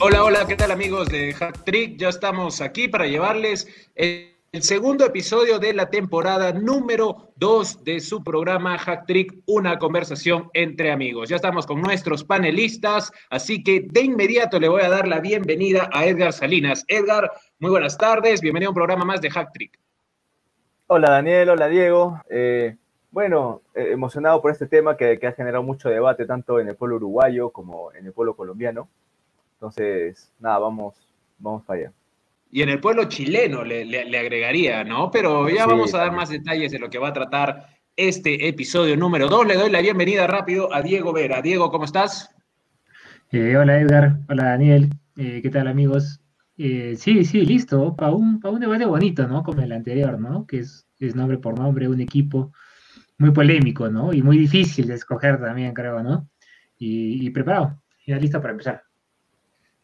Hola, hola, ¿qué tal amigos de Hack Trick? Ya estamos aquí para llevarles segundo episodio de la temporada número 2 de su programa Hack Trick, una conversación entre amigos. Ya estamos con nuestros panelistas, así que de inmediato le voy a dar la bienvenida a Edgar Salinas. Edgar, muy buenas tardes, bienvenido a un programa más de Hack Trick. Hola Daniel, hola Diego. Eh, bueno, eh, emocionado por este tema que, que ha generado mucho debate tanto en el pueblo uruguayo como en el pueblo colombiano. Entonces, nada, vamos, vamos para allá. Y en el pueblo chileno le, agregaría, ¿no? Pero ya vamos a dar más detalles de lo que va a tratar este episodio número 2. Le doy la bienvenida rápido a Diego Vera. Diego, ¿cómo estás? Eh, hola Edgar, hola Daniel, eh, ¿qué tal amigos? Eh, sí, sí, listo, para un, un debate bonito, ¿no? Como el anterior, ¿no? Que es, es nombre por nombre, un equipo muy polémico, ¿no? Y muy difícil de escoger también, creo, ¿no? Y, y preparado, ya listo para empezar.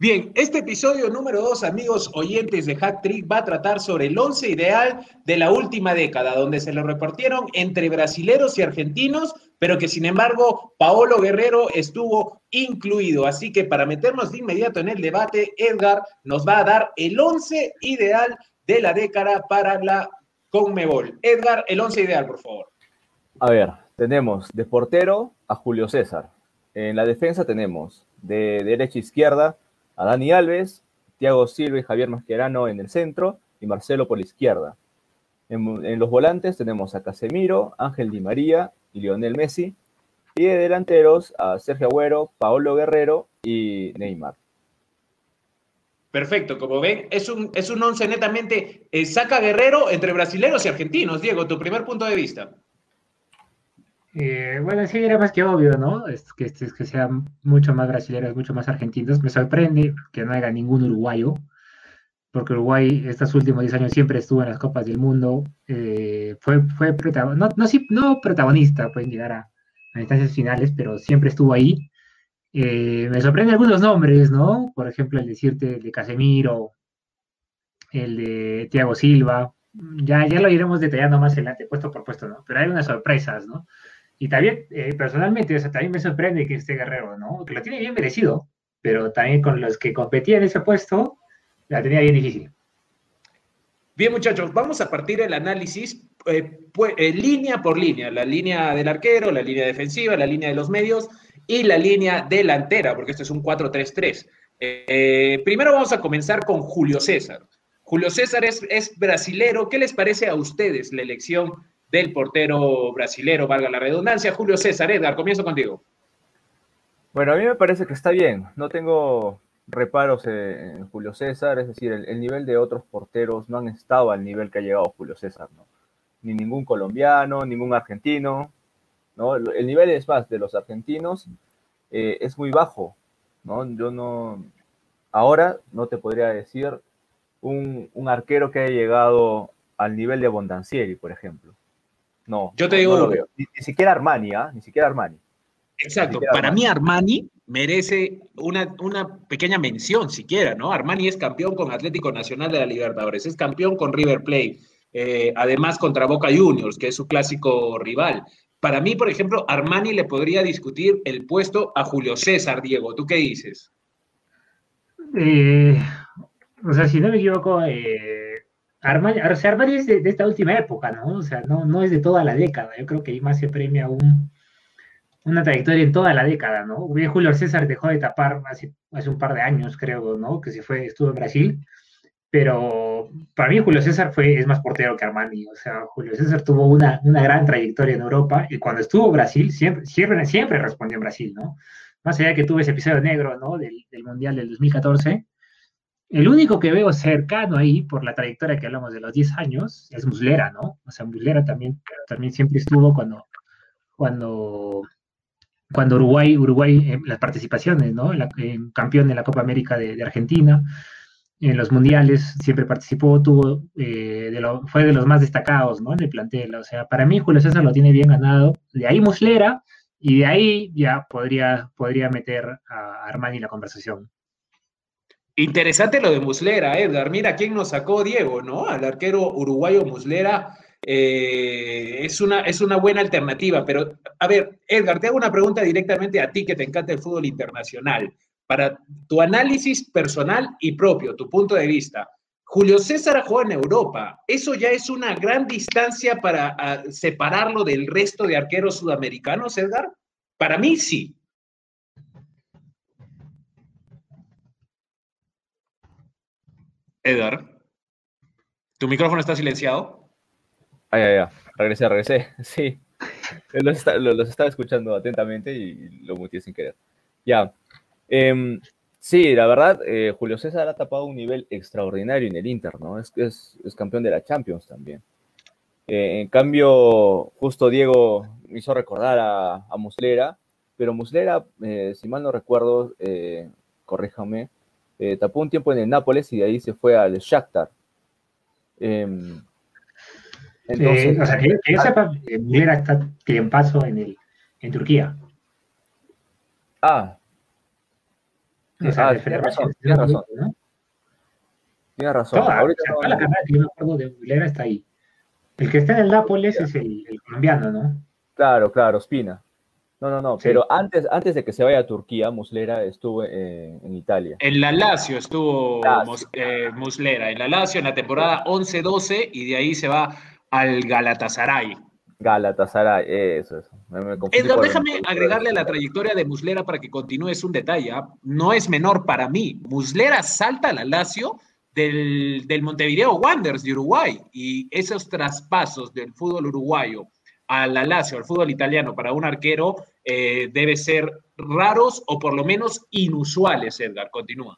Bien, este episodio número dos, amigos oyentes de Hack Trick, va a tratar sobre el once ideal de la última década, donde se lo repartieron entre brasileros y argentinos, pero que sin embargo Paolo Guerrero estuvo incluido. Así que para meternos de inmediato en el debate, Edgar nos va a dar el once ideal de la década para la Conmebol. Edgar, el once ideal, por favor. A ver, tenemos de portero a Julio César. En la defensa tenemos de derecha a izquierda a Dani Alves, Thiago Silva y Javier Mascherano en el centro y Marcelo por la izquierda. En, los volantes tenemos a Casemiro, Ángel Di María y Lionel Messi. Y de delanteros a Sergio Agüero, Paolo Guerrero y Neymar. Perfecto, como ven, es un, es un once netamente eh, saca Guerrero entre brasileños y argentinos. Diego, tu primer punto de vista. Eh, bueno, sí, era más que obvio, ¿no? Es que, es que sean mucho más brasileños, mucho más argentinos. Me sorprende que no haya ningún uruguayo, porque Uruguay estos últimos 10 años siempre estuvo en las Copas del Mundo. Eh, fue no, protagonista, pueden llegar a, instancias finales, pero siempre estuvo ahí. Eh, me sorprende algunos nombres, ¿no? Por ejemplo, el decirte el de Casemiro, el de Thiago Silva. Ya, ya lo iremos detallando más adelante, puesto por puesto, ¿no? Pero hay unas sorpresas, ¿no? Y también, eh, personalmente, también me sorprende que este Guerrero, ¿no? Que lo tiene bien merecido, pero también con los que competían en ese puesto, la tenía bien difícil. Bien, muchachos, vamos a partir el análisis eh, eh, línea por línea, la línea del arquero, la línea defensiva, la línea de los medios y la línea delantera, porque esto es un 4-3-3. primero vamos a comenzar con Julio César. Julio César es, es brasilero. ¿Qué les parece a ustedes la elección del portero brasilero, valga la redundancia, Julio César. Edgar, comienzo contigo. Bueno, a mí me parece que está bien. No tengo reparos en Julio César, es decir, el, nivel de otros porteros no han estado al nivel que ha llegado Julio César, ¿no? Ni ningún colombiano, ningún argentino, ¿no? El nivel es más de los argentinos eh, es muy bajo, ¿no? Yo no, ahora no te podría decir un, un arquero que haya llegado al nivel de Bondancieri, por ejemplo. No. Yo te digo. Ni, siquiera Armani, ¿ah? Ni siquiera Armani. Exacto. Para mí, Armani merece una, una, pequeña mención, siquiera, ¿no? Armani es campeón con Atlético Nacional de la Libertadores, es campeón con River Plate, eh, además contra Boca Juniors, que es su clásico rival. Para mí, por ejemplo, Armani le podría discutir el puesto a Julio César, Diego. ¿Tú qué dices? Eh, o sea, si no me equivoco, eh, Armani, o sea, Armani es de, esta última época, ¿no? O sea, no, no es de toda la década. Yo creo que más se premia un, una trayectoria en toda la década, ¿no? Julio César dejó de tapar hace, hace un par de años, creo, ¿no? Que se fue, estuvo en Brasil. Pero para mí Julio César fue, es más portero que Armani. O sea, Julio César tuvo una, una gran trayectoria en Europa y cuando estuvo en Brasil, siempre, siempre, siempre respondió en Brasil, ¿no? Más allá de que tuvo ese episodio negro, ¿no? Del, del Mundial del 2014 el único que veo cercano ahí, por la trayectoria que hablamos de los 10 años, es Muslera, ¿no? O sea, Muslera también, también siempre estuvo cuando, cuando, cuando Uruguay, Uruguay, las participaciones, ¿no? La, campeón de la Copa América de, Argentina, en los mundiales siempre participó, tuvo, eh, fue de los más destacados, ¿no? En el plantel. O sea, para mí Julio César lo tiene bien ganado. De ahí Muslera, y de ahí ya podría, podría meter a Armani la conversación. Interesante lo de Muslera, Edgar. Mira quién nos sacó Diego, ¿no? Al arquero uruguayo Muslera. Eh, es, una, es una buena alternativa, pero a ver, Edgar, te hago una pregunta directamente a ti que te encanta el fútbol internacional. Para tu análisis personal y propio, tu punto de vista, Julio César juega en Europa. ¿Eso ya es una gran distancia para separarlo del resto de arqueros sudamericanos, Edgar? Para mí sí. Edgar, ¿tu micrófono está silenciado? Ah, ya, ya. Regresé, regresé. Sí. Los, estaba escuchando atentamente y lo muteé sin querer. Ya. Em, sí, la verdad, eh, Julio César ha tapado un nivel extraordinario en el Inter, ¿no? Es, es, campeón de la Champions también. Eh, en cambio, justo Diego me hizo recordar a, Muslera, pero Muslera, eh, si mal no recuerdo, corríjame, eh, tapó un tiempo en el Nápoles y de ahí se fue al Shakhtar. Em, entonces, o sea, que, que yo sepa, Muslera está en paso en, el, en Turquía. Ah. O sea, ah, tiene razón, tiene razón. ¿no? Razón. Toda, Ahorita o sea, no, la carrera que yo me acuerdo de Muslera está ahí. El que está en el Nápoles es el, el colombiano, ¿no? Claro, claro, Spina. No, no, no, pero antes, antes de que se vaya a Turquía, Muslera estuvo eh, en Italia. En la Lazio estuvo eh, Muslera, en la Lazio en la temporada 11-12 y de ahí se va al Galatasaray. Galatasaray, eso, eso. Edgar, déjame agregarle a la trayectoria de Muslera para que continúes un detalle. ¿ah? No es menor para mí. Muslera salta a la Lazio del, del Montevideo Wanderers de Uruguay y esos traspasos del fútbol uruguayo a la Lazio, al fútbol italiano, para un arquero, eh, debe ser raros o por lo menos inusuales, Edgar. Continúa.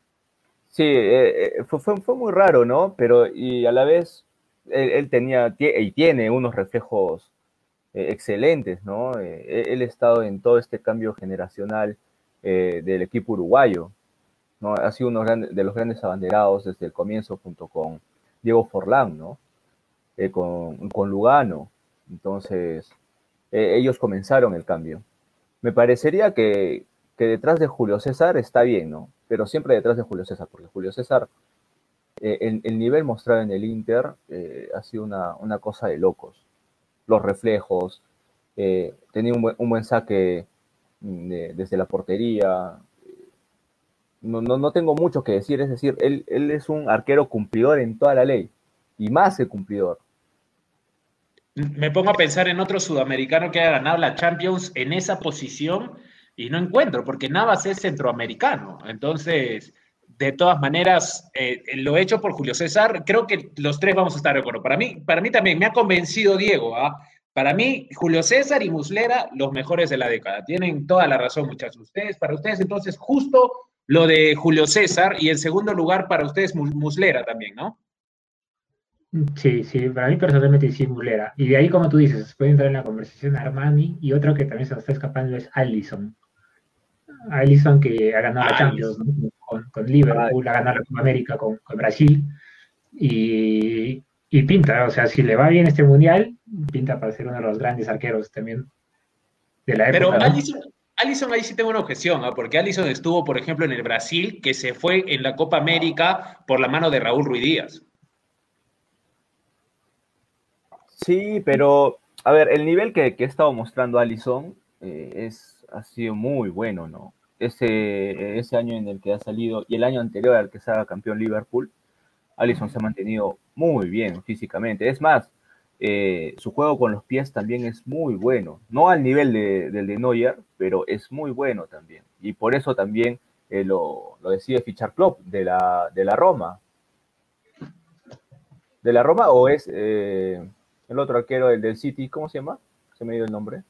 Sí, eh, eh, fue, muy raro, ¿no? Pero y a la vez él, tenía y tiene unos reflejos excelentes, ¿no? él ha estado en todo este cambio generacional del equipo uruguayo, ¿no? Ha sido uno de los grandes abanderados desde el comienzo junto con Diego Forlán, ¿no? con, con Lugano, entonces, eh, ellos comenzaron el cambio. Me parecería que, detrás de Julio César está bien, ¿no? Pero siempre detrás de Julio César, porque Julio César, eh, el, nivel mostrado en el Inter eh, ha sido una, cosa de locos. Los reflejos, tenía un buen, saque mm, desde la portería. No, no, tengo mucho que decir, es decir, él, él es un arquero cumplidor en toda la ley, y más que cumplidor me pongo a pensar en otro sudamericano que haya ganado la Champions en esa posición y no encuentro, porque Navas es centroamericano. Entonces, de todas maneras, eh, lo hecho por Julio César, creo que los tres vamos a estar de acuerdo. Para mí, para mí también me ha convencido Diego. ¿ah? Para mí, Julio César y Muslera, los mejores de la década. Tienen toda la razón, muchachos. Ustedes, para ustedes, entonces, justo lo de Julio César y en segundo lugar, para ustedes, Muslera también, ¿no? Sí, sí, para mí personalmente sí Mulera. Y de ahí, como tú dices, puede entrar en la conversación Armani y otro que también se nos está escapando es Allison. Allison que ha ganado la Champions con, Liverpool, ha ganado la Copa América con, Brasil y, pinta, o sea, si le va bien este mundial, pinta para ser uno de los grandes arqueros también de la época. Pero Allison, ahí sí tengo una objeción, porque Allison estuvo, por ejemplo, en el Brasil, que se fue en la Copa América por la mano de Raúl Ruiz Díaz. Sí, pero a ver, el nivel que, que ha estado mostrando Allison eh, es, ha sido muy bueno, ¿no? Ese, ese año en el que ha salido y el año anterior al que se haga campeón Liverpool, Allison se ha mantenido muy bien físicamente. Es más, eh, su juego con los pies también es muy bueno. No al nivel de, del de Neuer, pero es muy bueno también. Y por eso también eh, lo, lo, decide fichar Klopp de la, de la Roma. ¿De la Roma o es el otro arquero, el del City, ¿cómo se llama? Se me dio el nombre.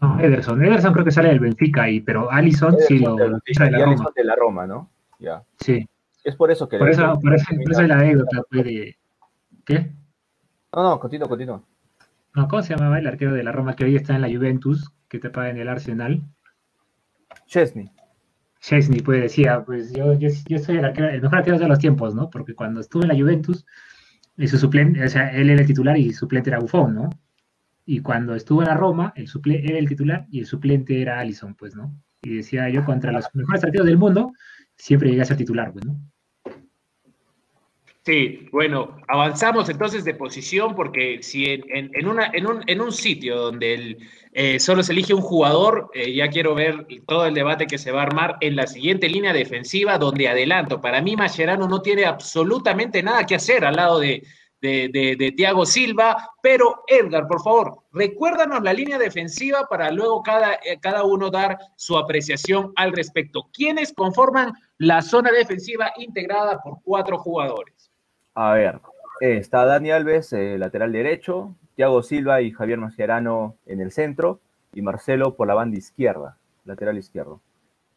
No, Ederson. Ederson creo que sale del Benfica ahí, pero Allison sí lo de, de, la Roma. de la Roma, ¿no? Ya. Sí. Es por eso que... Por, eso, por, eso, por eso, la anécdota fue de... ¿Qué? No, no, continúa, continúa. No, ¿cómo se llamaba el arquero de la Roma que hoy está en la Juventus, que te paga en el Arsenal? Chesney. Chesney, pues decía, pues yo, yo, yo soy el, arquero, el mejor arquero de los tiempos, ¿no? Porque cuando estuve en la Juventus, y su suplente, o sea, él era el titular y su suplente era Buffon, ¿no? Y cuando estuvo en la Roma, el era el titular y el suplente era Allison, pues, ¿no? Y decía yo, contra los mejores partidos del mundo, siempre llegué a ser titular, pues, ¿no? Sí, bueno, avanzamos entonces de posición porque si en, una, en, un, en un sitio donde eh, solo se elige un jugador, eh, ya quiero ver todo el debate que se va a armar en la siguiente línea defensiva, donde adelanto, para mí Mascherano no tiene absolutamente nada que hacer al lado de, de, Thiago Silva, pero Edgar, por favor, recuérdanos la línea defensiva para luego cada, eh, cada uno dar su apreciación al respecto. ¿Quiénes conforman la zona defensiva integrada por cuatro jugadores? A ver, está Dani Alves, eh, lateral derecho, Thiago Silva y Javier Mascherano en el centro, y Marcelo por la banda izquierda, lateral izquierdo.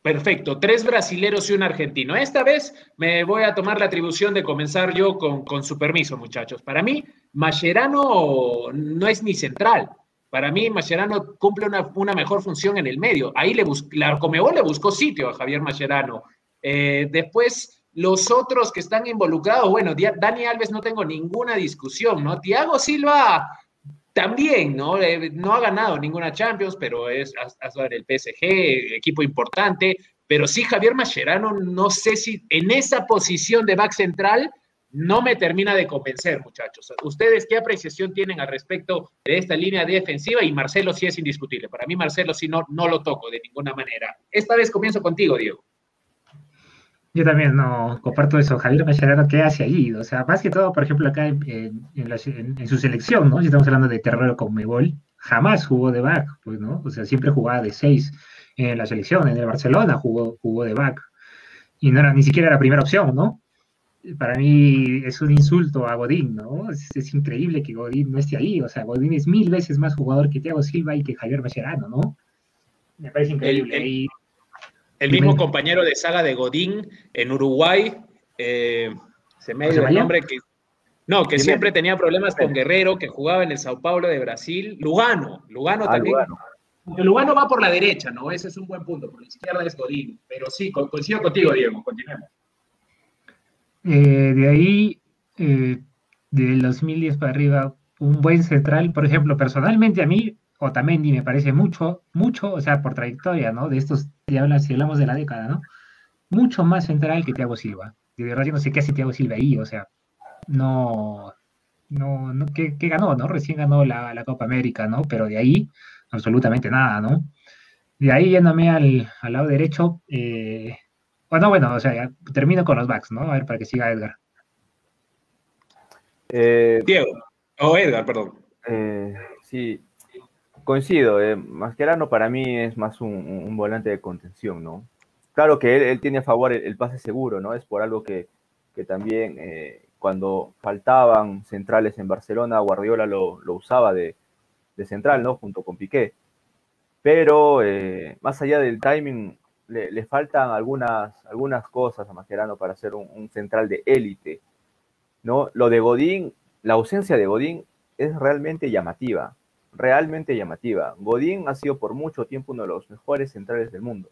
Perfecto, tres brasileros y un argentino. Esta vez me voy a tomar la atribución de comenzar yo con, su permiso, muchachos. Para mí, Mascherano no es ni central. Para mí, Mascherano cumple una, mejor función en el medio. Ahí le buscó, la Comebol le buscó sitio a Javier Mascherano. Eh, después, los otros que están involucrados, bueno, Dani Alves no tengo ninguna discusión, ¿no? Tiago Silva también, ¿no? Eh, no ha ganado ninguna Champions, pero es el PSG, equipo importante. Pero sí, Javier Mascherano, no sé si en esa posición de back central no me termina de convencer, muchachos. ¿Ustedes qué apreciación tienen al respecto de esta línea defensiva? Y Marcelo sí es indiscutible. Para mí, Marcelo sí no, no lo toco de ninguna manera. Esta vez comienzo contigo, Diego. Yo también no comparto eso. Javier Mascherano, ¿qué hace allí? O sea, más que todo, por ejemplo, acá en, su selección, ¿no? Si estamos hablando de terreno con Mebol, jamás jugó de back, pues, ¿no? O sea, siempre jugaba de seis en la selección. En el Barcelona jugó, jugó de back. Y no era, ni siquiera era la primera opción, ¿no? Para mí es un insulto a Godín, ¿no? Es, increíble que Godín no esté ahí. O sea, Godín es mil veces más jugador que Thiago Silva y que Javier Mascherano, ¿no? Me parece increíble. El mismo compañero de saga de Godín en Uruguay, eh, se me dio el nombre que. No, que siempre tenía problemas con Guerrero, que jugaba en el Sao Paulo de Brasil. Lugano, Lugano ah, también. Lugano. va por la derecha, ¿no? Ese es un buen punto. Por la izquierda es Godín. Pero sí, coincido contigo, Diego. Continuemos. Eh, de ahí, eh, del 2010 para arriba, un buen central, por ejemplo, personalmente a mí, Otamendi me parece mucho, mucho, o sea, por trayectoria, ¿no? De estos, si hablamos de la década, ¿no? Mucho más central que Thiago Silva. De verdad, yo no sé qué hace Thiago Silva ahí, o sea, no, no, no ¿qué, ganó, no? Recién ganó la, Copa América, ¿no? Pero de ahí, absolutamente nada, ¿no? De ahí yéndome al, al lado derecho, eh, bueno, bueno, o sea, termino con los backs, ¿no? A ver, para que siga Edgar. Eh, Diego, o Edgar, perdón. Eh, sí, Coincido, eh, Mascherano para mí es más un, volante de contención, ¿no? Claro que él, tiene a favor el, pase seguro, ¿no? Es por algo que, también eh, cuando faltaban centrales en Barcelona, Guardiola lo, usaba de, central, ¿no? Junto con Piqué. Pero eh, más allá del timing, le, faltan algunas, algunas cosas a Mascherano para ser un, un central de élite, ¿no? Lo de Godín, la ausencia de Godín es realmente llamativa realmente llamativa. Godín ha sido por mucho tiempo uno de los mejores centrales del mundo.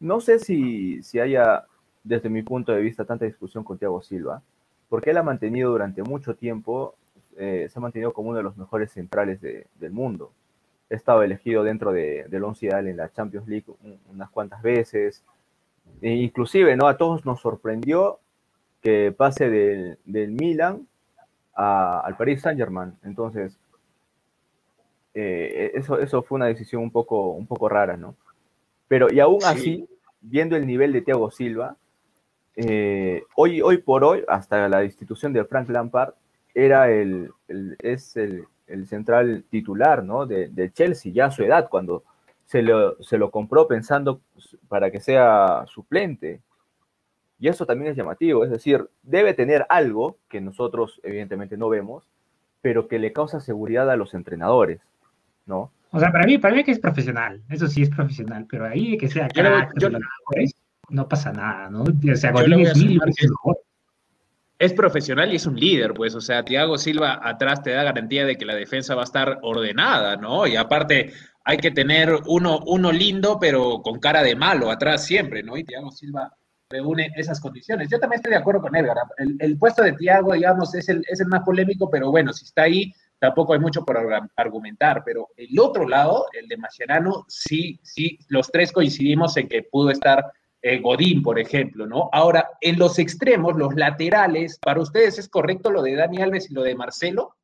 No sé si, si haya, desde mi punto de vista, tanta discusión con Thiago Silva, porque él ha mantenido durante mucho tiempo, eh, se ha mantenido como uno de los mejores centrales del mundo. Ha estado elegido dentro de, del once ideal en la Champions League unas cuantas veces. E inclusive, ¿no? A todos nos sorprendió que pase del, del Milan al Paris Saint Germain. Entonces, eh, eso, eso fue una decisión un poco, un poco rara, ¿no? Pero y aún así, viendo el nivel de Thiago Silva, eh, hoy, hoy por hoy, hasta la institución de Frank Lampard, era el, es el, central titular ¿no? de, Chelsea, ya a su edad, cuando se lo, se lo compró pensando para que sea suplente. Y eso también es llamativo, es decir, debe tener algo que nosotros evidentemente no vemos, pero que le causa seguridad a los entrenadores. ¿No? O sea, para mí, para mí que es profesional, eso sí es profesional, pero ahí que sea no pasa nada, ¿no? O sea, es profesional y es un líder, pues, o sea, Thiago Silva atrás te da garantía de que la defensa va a estar ordenada, ¿no? Y aparte hay que tener uno, uno lindo, pero con cara de malo atrás siempre, ¿no? Y Thiago Silva reúne esas condiciones. Yo también estoy de acuerdo con Edgar. El, puesto de Thiago, digamos, es el, es el más polémico, pero bueno, si está ahí, tampoco hay mucho por argumentar, pero el otro lado, el de Mascherano, sí, sí, los tres coincidimos en que pudo estar eh, Godín, por ejemplo, ¿no? Ahora, en los extremos, los laterales, ¿para ustedes es correcto lo de Dani Alves y lo de Marcelo?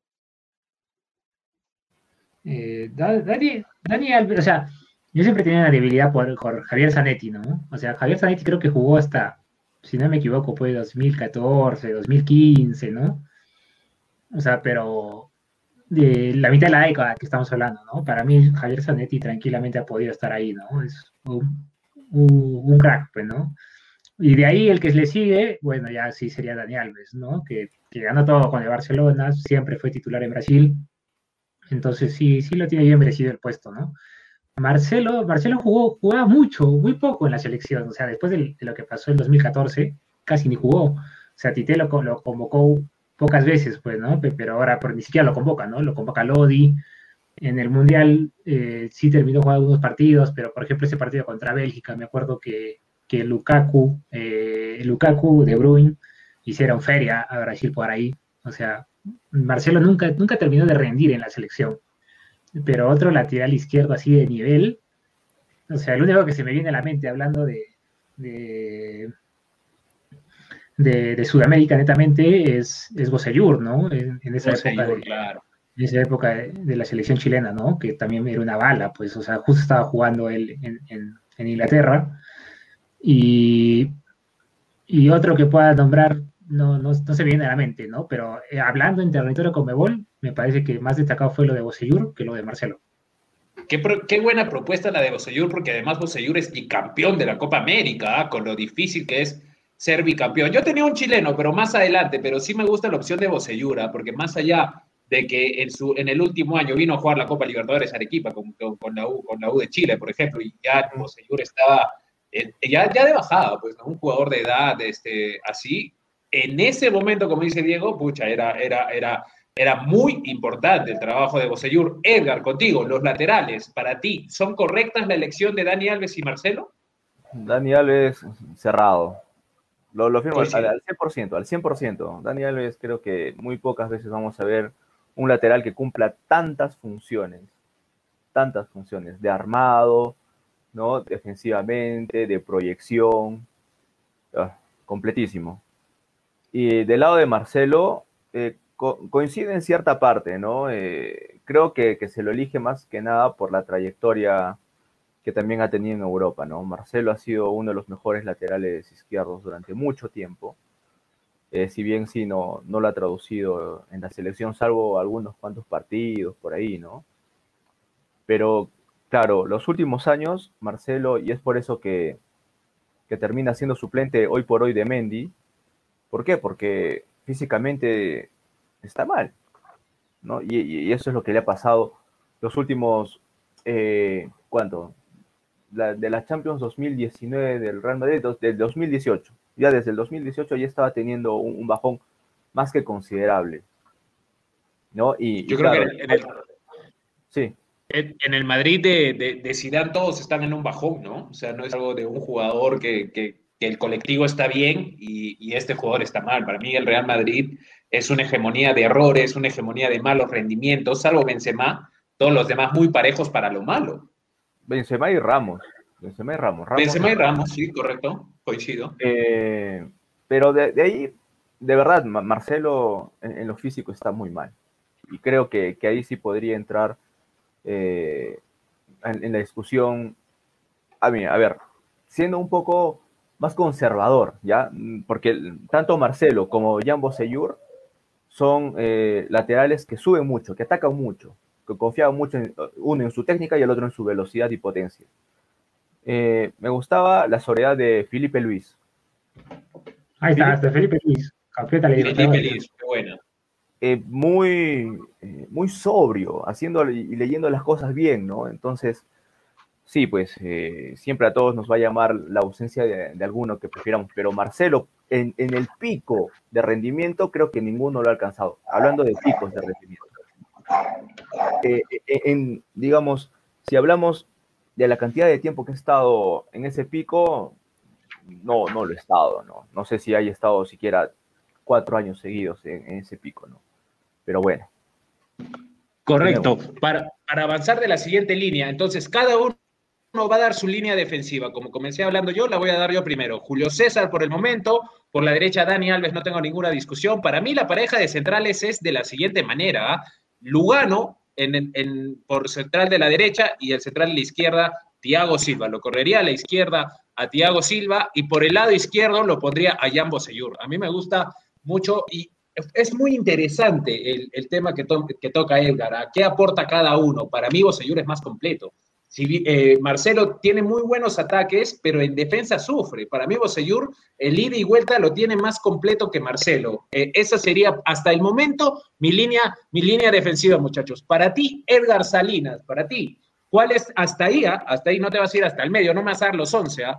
Eh, Dani, Alves, o sea, yo siempre tenía una debilidad por, Javier Zanetti, ¿no? O sea, Javier Zanetti creo que jugó hasta, si no me equivoco, fue 2014, 2015, ¿no? O sea, pero de la mitad de la década que estamos hablando, ¿no? Para mí, Javier Zanetti tranquilamente ha podido estar ahí, ¿no? Es un, un, crack, pues, ¿no? Y de ahí el que le sigue, bueno, ya sí sería Dani Alves, ¿no? Que, que ganó todo con el Barcelona, siempre fue titular en Brasil. Entonces sí, sí lo tiene bien merecido el puesto, ¿no? Marcelo, Marcelo jugó, jugaba mucho, muy poco en la selección, o sea, después de, lo que pasó en 2014, casi ni jugó. O sea, Tite lo, lo, convocó pocas veces, pues, ¿no? Pero ahora por, ni siquiera lo convoca, ¿no? Lo convoca Lodi, en el Mundial eh, sí terminó jugando unos partidos, pero por ejemplo ese partido contra Bélgica, me acuerdo que, que Lukaku, eh, Lukaku de Bruin hicieron feria a Brasil por ahí. O sea, Marcelo nunca, nunca terminó de rendir en la selección. Pero otro lateral izquierdo así de nivel, o sea, el único que se me viene a la mente hablando de, de, de, Sudamérica netamente es, es ¿no? En, esa época. claro en esa época de, la selección chilena, ¿no? Que también era una bala, pues, o sea, justo estaba jugando él en, Inglaterra. Y, y, otro que pueda nombrar, no, no, se viene a la mente, ¿no? Pero eh, hablando en territorio con Mebol, me parece que más destacado fue lo de Bosellur que lo de Marcelo. Qué, qué, buena propuesta la de Bosellur, porque además Bosellur es bicampeón de la Copa América, ¿ah? con lo difícil que es ser bicampeón. Yo tenía un chileno, pero más adelante, pero sí me gusta la opción de Bosellur, ¿ah? porque más allá de que en, su, en el último año vino a jugar la Copa Libertadores Arequipa con, con, la, U, con la U de Chile, por ejemplo, y ya Mosellur estaba ya, ya de bajada, pues, un jugador de edad este, así. En ese momento, como dice Diego, pucha, era, era, era, era muy importante el trabajo de Bosellur. Edgar, contigo, los laterales, para ti, ¿son correctas la elección de Dani Alves y Marcelo? Dani Alves, cerrado. Lo, lo firmo al, al, 100%, al 100%. Dani Alves creo que muy pocas veces vamos a ver un lateral que cumpla tantas funciones, tantas funciones de armado, ¿no? Defensivamente, de proyección, ah, completísimo. Y del lado de Marcelo, eh, coincide en cierta parte, ¿no? Eh, creo que, que, se lo elige más que nada por la trayectoria que también ha tenido en Europa, ¿no? Marcelo ha sido uno de los mejores laterales izquierdos durante mucho tiempo eh, si bien sí no, no lo ha traducido en la selección, salvo algunos cuantos partidos por ahí, ¿no? Pero claro, los últimos años, Marcelo, y es por eso que, termina siendo suplente hoy por hoy de Mendy, ¿por qué? Porque físicamente está mal, ¿no? Y, eso es lo que le ha pasado los últimos, eh, ¿cuánto? De la Champions 2019 del Real Madrid, del 2018 ya desde el 2018 ya estaba teniendo un, bajón más que considerable. ¿no? Y, Yo creo que en el, sí. En, el Madrid de, de, de, Zidane todos están en un bajón, ¿no? O sea, no es algo de un jugador que, que, el colectivo está bien y, y, este jugador está mal. Para mí el Real Madrid es una hegemonía de errores, una hegemonía de malos rendimientos, salvo Benzema, todos los demás muy parejos para lo malo. Benzema y Ramos. Benzema y Ramos. Ramos Benzema y Ramos, sí, correcto, coincido. Eh, pero de, ahí, de verdad, Marcelo en, lo físico está muy mal. Y creo que, ahí sí podría entrar eh, en, la discusión. A, mí, a ver, siendo un poco más conservador, ¿ya? Porque tanto Marcelo como Jan Bosellur son eh, laterales que suben mucho, que atacan mucho, que confiaban mucho en, uno en su técnica y el otro en su velocidad y potencia. Eh, me gustaba la soledad de Felipe Luis. Ahí está, de Felipe Luis. Felipe Luis, qué buena. Eh, muy, eh, muy sobrio, haciendo y leyendo las cosas bien, ¿no? Entonces, sí, pues siempre a todos nos va a llamar la ausencia de, alguno que prefiramos, pero Marcelo, en, el pico de rendimiento, creo que ninguno lo ha alcanzado. Hablando de picos de rendimiento. En, digamos, si hablamos de la cantidad de tiempo que he estado en ese pico, no, no lo he estado, ¿no? No sé si haya estado siquiera cuatro años seguidos en, ese pico, ¿no? Pero bueno. Correcto. Para, para, avanzar de la siguiente línea, entonces cada uno uno va a dar su línea defensiva. Como comencé hablando yo, la voy a dar yo primero. Julio César por el momento, por la derecha Dani Alves, no tengo ninguna discusión. Para mí la pareja de centrales es de la siguiente manera. ¿ah? Lugano en, por central de la derecha y el central de la izquierda, Tiago Silva. Lo correría a la izquierda a Tiago Silva y por el lado izquierdo lo pondría a Jan Bosellur. A mí me gusta mucho y es muy interesante el, tema que, que, toca Edgar. ¿A qué aporta cada uno? Para mí Bosellur es más completo. Eh, Marcelo tiene muy buenos ataques, pero en defensa sufre. Para mí, Bosellur, el ida y vuelta lo tiene más completo que Marcelo. Eh, esa sería, hasta el momento, mi línea, mi línea defensiva, muchachos. Para ti, Edgar Salinas, para ti, ¿cuál es hasta ahí? Ah? Hasta ahí no te vas a ir hasta el medio, no más a dar los 11. ¿ah?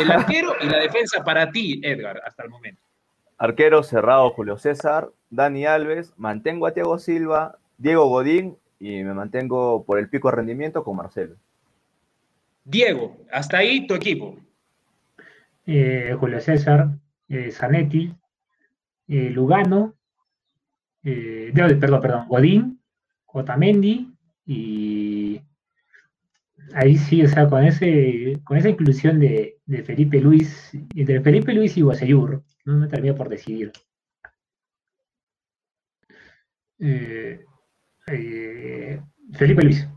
El arquero y la defensa para ti, Edgar, hasta el momento. Arquero cerrado, Julio César, Dani Alves, mantengo a Thiago Silva, Diego Godín y me mantengo por el pico de rendimiento con Marcelo. Diego, hasta ahí tu equipo. Eh, Julio César, eh, Zanetti, eh, Lugano, perdón, perdón, Godín, Otamendi y ahí sí, o sea, con, ese, con esa inclusión de, Felipe Luis, entre Felipe Luis y Guaseyur, no me termino por decidir. Felipe Luis.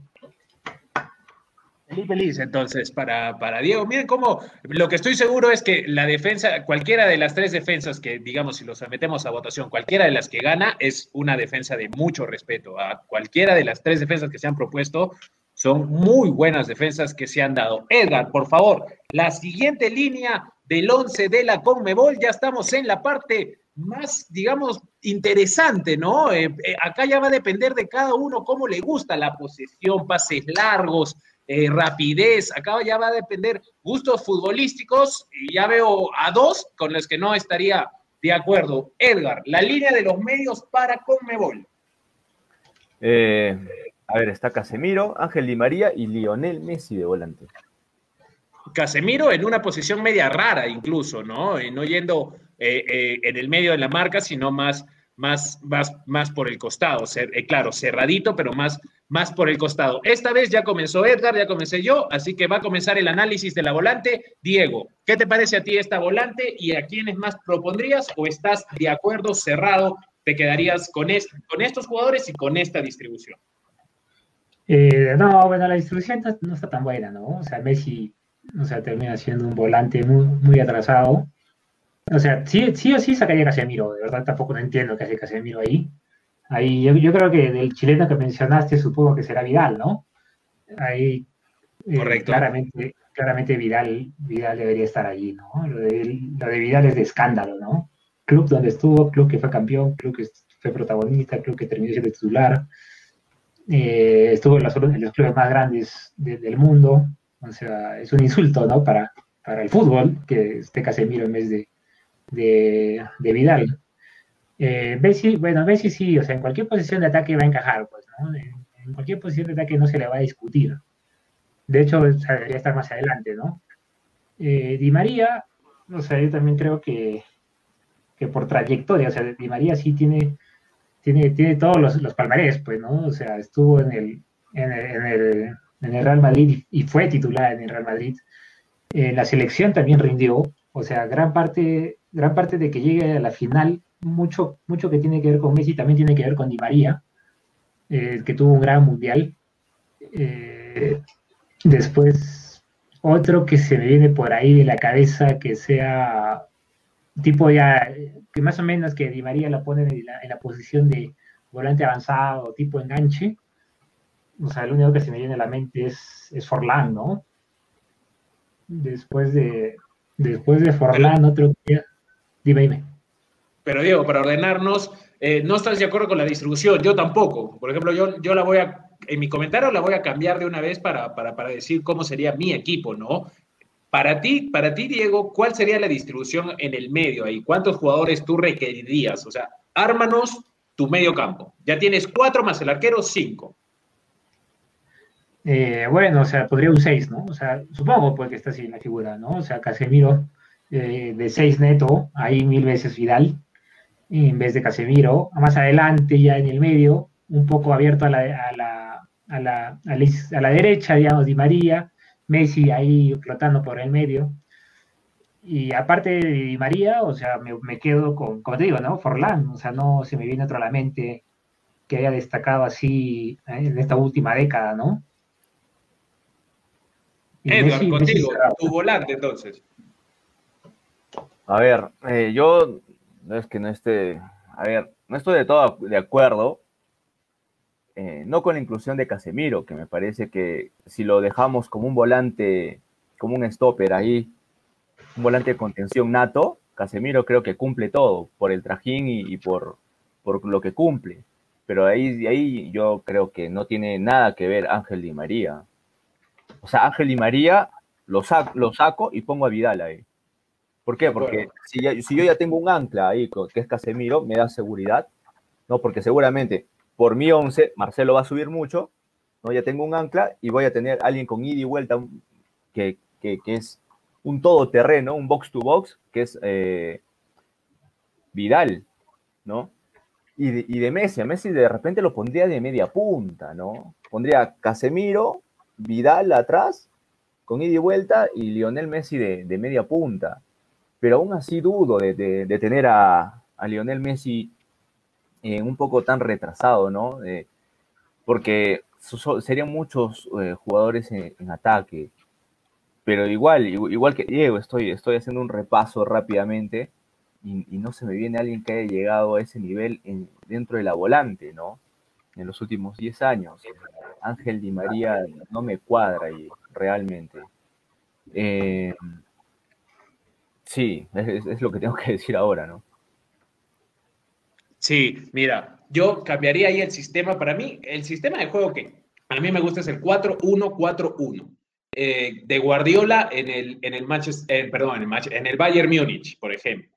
Muy feliz entonces para, para Diego. Miren cómo lo que estoy seguro es que la defensa, cualquiera de las tres defensas que, digamos, si los metemos a votación, cualquiera de las que gana es una defensa de mucho respeto. A cualquiera de las tres defensas que se han propuesto son muy buenas defensas que se han dado. Edgar, por favor, la siguiente línea del 11 de la Conmebol, ya estamos en la parte más, digamos, interesante, ¿no? Eh, eh, acá ya va a depender de cada uno cómo le gusta la posesión, pases largos, eh, rapidez, acá ya va a depender gustos futbolísticos y ya veo a dos con los que no estaría de acuerdo. Edgar, la línea de los medios para Conmebol. Eh, a ver, está Casemiro, Ángel Di María y Lionel Messi de volante. Casemiro en una posición media rara incluso, ¿no? no yendo eh, en el medio de la marca, sino más, más, más, más por el costado. claro, cerradito, pero más, más por el costado. Esta vez ya comenzó Edgar, ya comencé yo, así que va a comenzar el análisis de la volante. Diego, ¿qué te parece a ti esta volante y a quiénes más propondrías o estás de acuerdo, cerrado, te quedarías con, estos jugadores y con esta distribución? Eh, no, bueno, la distribución no, está tan buena, ¿no? O sea, Messi, o sea, termina siendo un volante muy, muy atrasado. O sea, sí, sí o sí sacaría Casemiro, de verdad tampoco no entiendo qué hace Casemiro ahí. Ahí yo, creo que del chileno que mencionaste supongo que será Vidal, ¿no? Ahí eh, claramente, claramente Vidal, Vidal debería estar allí, ¿no? Lo de, lo de Vidal es de escándalo, ¿no? Club donde estuvo, club que fue campeón, club que fue protagonista, club que terminó siendo titular, eh, estuvo en los, clubes más grandes del mundo, o sea, es un insulto, ¿no? Para, para el fútbol que esté Casemiro en vez de, de, de Vidal. Eh, bueno, Messi sí, o sea, en cualquier posición de ataque va a encajar, pues, ¿no? En, cualquier posición de ataque no se le va a discutir. De hecho, debería estar más adelante, ¿no? Eh, Di María, o sea, yo también creo que, que por trayectoria, o sea, Di María sí tiene, tiene, tiene todos los, los palmarés, pues, ¿no? O sea, estuvo en el, en el, en el, Real Madrid y fue titular en el Real Madrid. En la selección también rindió, o sea, gran parte, gran parte de que llegue a la final mucho, mucho que tiene que ver con Messi, también tiene que ver con Di María, eh, que tuvo un gran mundial. Eh, después, otro que se me viene por ahí de la cabeza, que sea tipo ya, que más o menos que Di María la pone en la, posición de volante avanzado, tipo enganche. O sea, lo único que se me viene a la mente es, es Forlán, ¿no? Después de, después de Forlán, otro día. Dime, dime. Pero Diego, para ordenarnos, eh, no estás de acuerdo con la distribución, yo tampoco. Por ejemplo, yo, yo la voy a, en mi comentario la voy a cambiar de una vez para, para, para decir cómo sería mi equipo, ¿no? Para ti, para ti, Diego, ¿cuál sería la distribución en el medio ahí? ¿Cuántos jugadores tú requerirías? O sea, ármanos tu medio campo. Ya tienes cuatro más el arquero, cinco. Eh, bueno, o sea, podría un seis, ¿no? O sea, supongo pues que está así la figura, ¿no? O sea, Casemiro eh, de seis neto, ahí mil veces Vidal en vez de Casemiro. Más adelante, ya en el medio, un poco abierto a la, a la, a la, a la, derecha, digamos, Di María. Messi ahí flotando por el medio. Y aparte de Di María, o sea, me, quedo con, como te digo, ¿no? Forlán, o sea, no se me viene otro a la mente que haya destacado así ¿eh? en esta última década, ¿no? Edward, contigo, tu volante entonces. A ver, eh, yo no es que no esté, a ver, no estoy de todo de acuerdo, eh, no con la inclusión de Casemiro, que me parece que si lo dejamos como un volante, como un stopper ahí, un volante de contención nato, Casemiro creo que cumple todo, por el trajín y, por, por, lo que cumple. Pero ahí, ahí yo creo que no tiene nada que ver Ángel Di María. O sea, Ángel Di María lo, lo saco y pongo a Vidal ahí. ¿Por qué? Porque si, si, yo ya tengo un ancla ahí, que es Casemiro, me da seguridad, ¿no? Porque seguramente por mi 11, Marcelo va a subir mucho, ¿no? Ya tengo un ancla y voy a tener alguien con ida y vuelta que, que, que es un todoterreno, un box to box, que es eh, Vidal, ¿no? Y de, y de, Messi, a Messi de repente lo pondría de media punta, ¿no? Pondría Casemiro, Vidal atrás, con ida y vuelta, y Lionel Messi de, de media punta. Pero aún así dudo de, de tener a, a, Lionel Messi eh, un poco tan retrasado, ¿no? Eh, porque serían muchos eh, jugadores en, en ataque pero igual, igual que Diego, estoy, estoy haciendo un repaso rápidamente y, no se me viene alguien que haya llegado a ese nivel dentro de la volante, ¿no? En los últimos 10 años. Ángel Di María no me cuadra ahí, realmente. Eh, sí, es, lo que tengo que decir ahora, ¿no? Sí, mira, yo cambiaría ahí el sistema. Para mí, el sistema de juego que a mí me gusta es el 4-1-4-1. Eh, de Guardiola en el, en el Manchester, perdón, en el, en el Bayern Múnich, por ejemplo.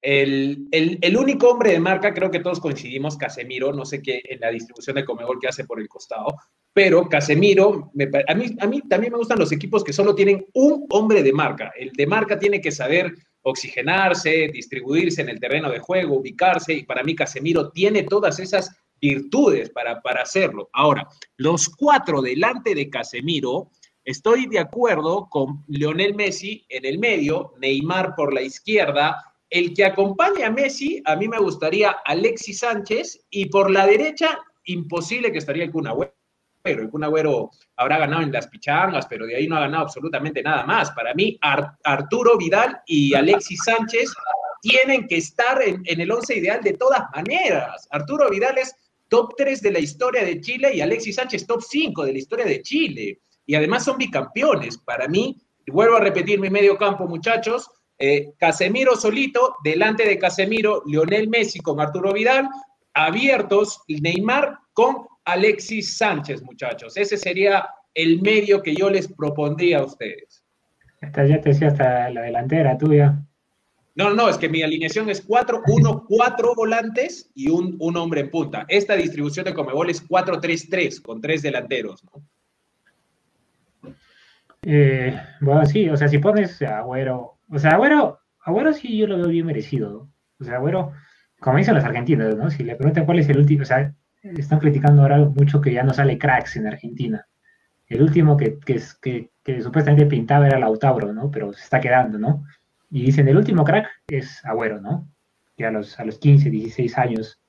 El, el, único hombre de marca, creo que todos coincidimos, Casemiro, no sé qué en la distribución de Comegol que hace por el costado, pero Casemiro, a, mí, también me gustan los equipos que solo tienen un hombre de marca. El de marca tiene que saber oxigenarse, distribuirse en el terreno de juego, ubicarse, y para mí Casemiro tiene todas esas virtudes para, para hacerlo. Ahora, los cuatro delante de Casemiro, Estoy de acuerdo con Lionel Messi en el medio, Neymar por la izquierda. El que acompaña a Messi, a mí me gustaría Alexis Sánchez y por la derecha, imposible que estaría el Kun. El Kun Agüero habrá ganado en las pichangas, pero de ahí no ha ganado absolutamente nada más. Para mí, Arturo Vidal y Alexis Sánchez tienen que estar en, en el once ideal de todas maneras. Arturo Vidal es top 3 de la historia de Chile y Alexis Sánchez top 5 de la historia de Chile y además son bicampeones. Para mí, vuelvo a repetir mi medio campo, muchachos, eh, Casemiro solito, delante de Casemiro, Lionel Messi con Arturo Vidal, abiertos Neymar con Alexis Sánchez, muchachos. Ese sería el medio que yo les propondría a ustedes. Esta ya te decía hasta la delantera tuya. No, no, es que mi alineación es 4-1, 4 volantes y un, un, hombre en punta. Esta distribución de Comebol es 4-3-3 con tres delanteros, ¿no? Eh, bueno, sí, o sea, si pones a Agüero, o sea, Agüero, Agüero sí yo lo veo bien merecido. O sea, Agüero, como dicen los argentinos, ¿no? Si le preguntan cuál es el último, o sea, están criticando ahora mucho que ya no sale cracks en Argentina. El último que, que, que, que supuestamente pintaba era Lautaro, ¿no? Pero se está quedando, ¿no? Y dicen, el último crack es Agüero, ¿no? Que a los, a los 15, 16 años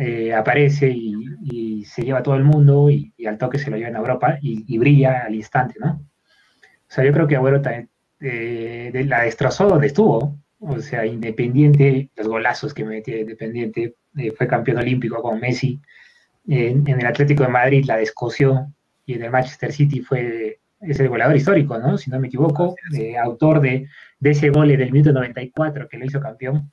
eh, aparece y, se lleva a todo el mundo y, al toque se lo lleva en Europa y, brilla al instante, ¿no? O sea, yo creo que Agüero también eh, la destrozó donde estuvo. O sea, Independiente, los golazos que metió Independiente, eh, fue campeón olímpico con Messi. En, el Atlético de Madrid la descoció y en el Manchester City fue es el goleador histórico, ¿no? Si no me equivoco, eh, autor de, de, ese gol del minuto 94 que lo hizo campeón.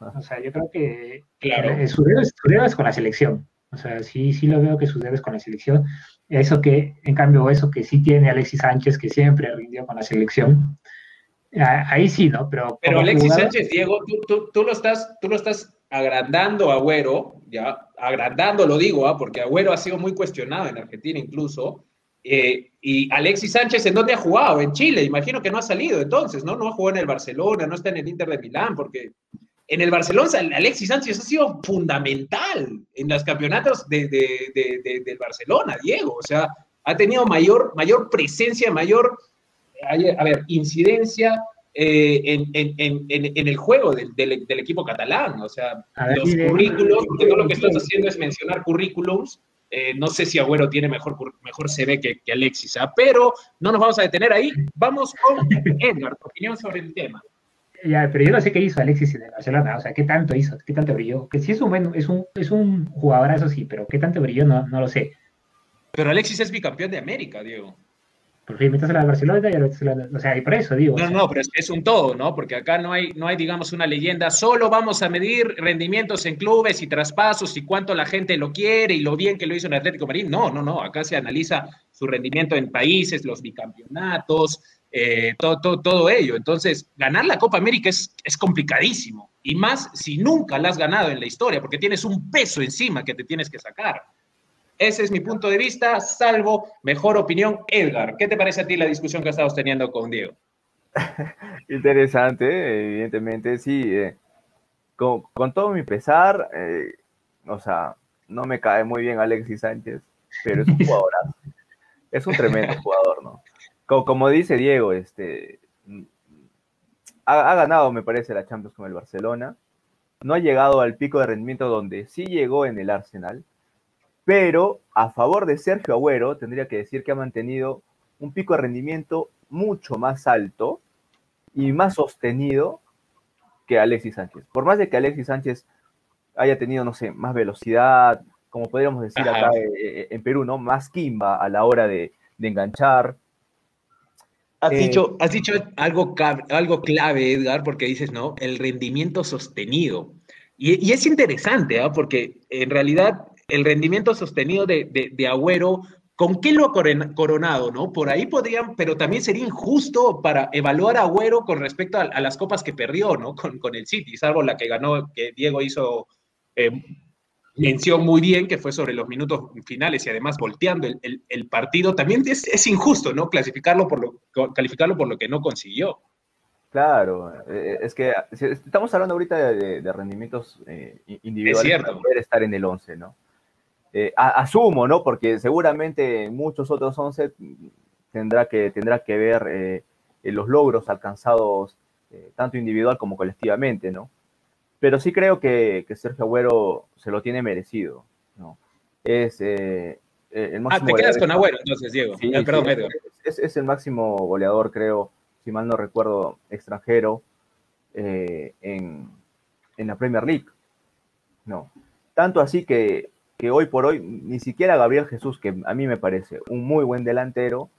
O sea, yo creo que claro. su, dedo, es con la selección. O sea, sí, sí lo veo que su dedo es con la selección. Eso que, en cambio, eso que sí tiene Alexis Sánchez, que siempre rindió con la selección, ahí sí, ¿no? Pero, Pero Alexis Sánchez, Diego, tú, tú, lo estás, tú lo estás agrandando a Agüero, ya, agrandando lo digo, ¿ah? porque Agüero ha sido muy cuestionado en Argentina incluso. Eh, y Alexis Sánchez, ¿en dónde ha jugado? En Chile, imagino que no ha salido entonces, ¿no? No ha jugado en el Barcelona, no está en el Inter de Milán, porque en el Barcelona, Alexis Sánchez ha sido fundamental en los campeonatos de, del Barcelona, Diego. O sea, ha tenido mayor, mayor presencia, mayor, a ver, incidencia eh, en, el juego del, equipo catalán. O sea, los currículos, porque no lo que estás haciendo es mencionar currículums. Eh, no sé si Agüero tiene mejor, mejor CV que, que Alexis, ¿ah? pero no nos vamos a detener ahí. Vamos con Edgar, tu opinión sobre el tema. Ya, pero yo no sé qué hizo Alexis en el Barcelona, o sea, qué tanto hizo, qué tanto brilló. Que sí es un buen, es un, es un jugadorazo, sí, pero qué tanto brilló no, no lo sé. Pero Alexis es bicampeón de América, Diego. Por fin, metes a la Barcelona y o sea, y por eso digo. No, no, pero es, es, un todo, ¿no? Porque acá no hay, no hay, digamos, una leyenda. Solo vamos a medir rendimientos en clubes y traspasos y cuánto la gente lo quiere y lo bien que lo hizo en Atlético Marín. No, no, no. Acá se analiza su rendimiento en países, los bicampeonatos, eh, todo, todo, todo, ello. Entonces, ganar la Copa América es, es complicadísimo. Y más si nunca la has ganado en la historia, porque tienes un peso encima que te tienes que sacar. Ese es mi punto de vista, salvo mejor opinión. Edgar, ¿qué te parece a ti la discusión que estamos teniendo con Diego? Interesante, evidentemente, sí. Eh, con, todo mi pesar, eh, o sea, no me cae muy bien Alexis Sánchez, pero es un jugador, es un tremendo jugador, ¿no? Como, dice Diego, este, ha, ganado, me parece, la Champions con el Barcelona. No ha llegado al pico de rendimiento donde sí llegó en el Arsenal, pero a favor de Sergio Agüero, tendría que decir que ha mantenido un pico de rendimiento mucho más alto y más sostenido que Alexis Sánchez. Por más de que Alexis Sánchez haya tenido, no sé, más velocidad, como podríamos decir acá eh, eh, en Perú, ¿no? Más quimba a la hora de enganchar, Has, eh, dicho, has dicho algo, algo clave, Edgar, porque dices, ¿no? El rendimiento sostenido. Y, es interesante, ¿ah? porque en realidad el rendimiento sostenido de, de, Agüero, ¿con qué lo ha coronado, no? Por ahí podrían, pero también sería injusto para evaluar a Agüero con respecto a, las copas que perdió, ¿no? Con, con, el City, salvo la que ganó, que Diego hizo eh, mención muy bien, que fue sobre los minutos finales y además volteando el, partido, también es, injusto, ¿no? Clasificarlo por lo, calificarlo por lo que no consiguió. Claro, eh, es que estamos hablando ahorita de, rendimientos eh, individuales para poder estar en el 11, ¿no? Eh, asumo, ¿no? Porque seguramente muchos otros 11 tendrá que, tendrá que ver los logros alcanzados tanto individual como colectivamente, ¿no? pero sí creo que, Sergio Agüero se lo tiene merecido. ¿no? Es eh, eh, el máximo. Ah, te quedas con Agüero entonces, Diego. Sí, perdón, es, el máximo goleador, creo, si mal no recuerdo, extranjero eh, en, la Premier League. No. Tanto así que, que hoy por hoy, ni siquiera Gabriel Jesús, que a mí me parece un muy buen delantero,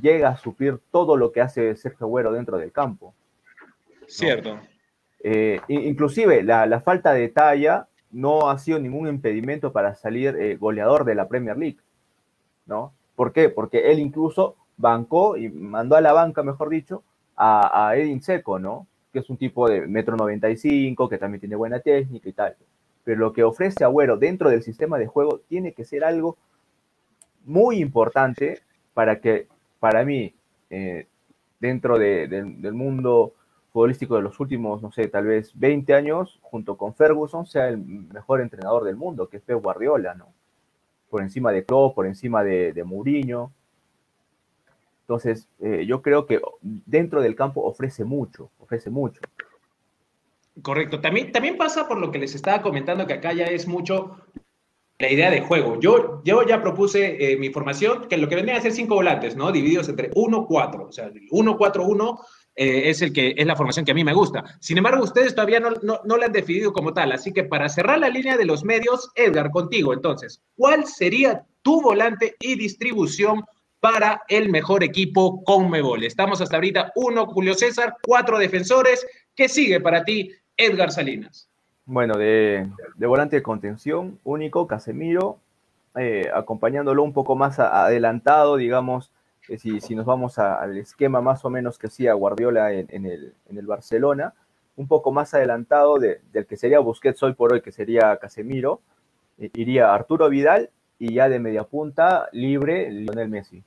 llega a suplir todo lo que hace Sergio Agüero dentro del campo. Cierto. Eh, inclusive la, falta de talla no ha sido ningún impedimento para salir eh, goleador de la Premier League, ¿no? ¿Por qué? Porque él incluso bancó y mandó a la banca, mejor dicho, a, Edin Seco, ¿no? Que es un tipo de metro 95, que también tiene buena técnica y tal. Pero lo que ofrece Agüero dentro del sistema de juego tiene que ser algo muy importante para que, para mí, eh, dentro del mundo futbolístico de los últimos, no sé, tal vez 20 años, junto con Ferguson, sea el mejor entrenador del mundo, que es Pep Guardiola, ¿no? Por encima de Klopp, por encima de, de Mourinho. Entonces, eh, yo creo que dentro del campo ofrece mucho, ofrece mucho. Correcto. También, también pasa por lo que les estaba comentando, que acá ya es mucho la idea de juego. Yo, yo ya propuse eh, mi formación, que lo que vendría a ser cinco volantes, ¿no? Divididos entre 1-4. O sea, 1-4-1 eh, es, el que, es la formación que a mí me gusta. Sin embargo, ustedes todavía no, no, la han definido como tal. Así que para cerrar la línea de los medios, Edgar, contigo entonces, ¿cuál sería tu volante y distribución para el mejor equipo con Mebol? Estamos hasta ahorita uno, Julio César, cuatro defensores. ¿Qué sigue para ti, Edgar Salinas? Bueno, de, volante de contención, único, Casemiro, eh, acompañándolo un poco más adelantado, digamos, si, nos vamos al esquema más o menos que hacía Guardiola en, el, Barcelona, un poco más adelantado del que sería Busquets hoy por hoy, que sería Casemiro, eh, iría Arturo Vidal y ya de media punta libre Lionel Messi.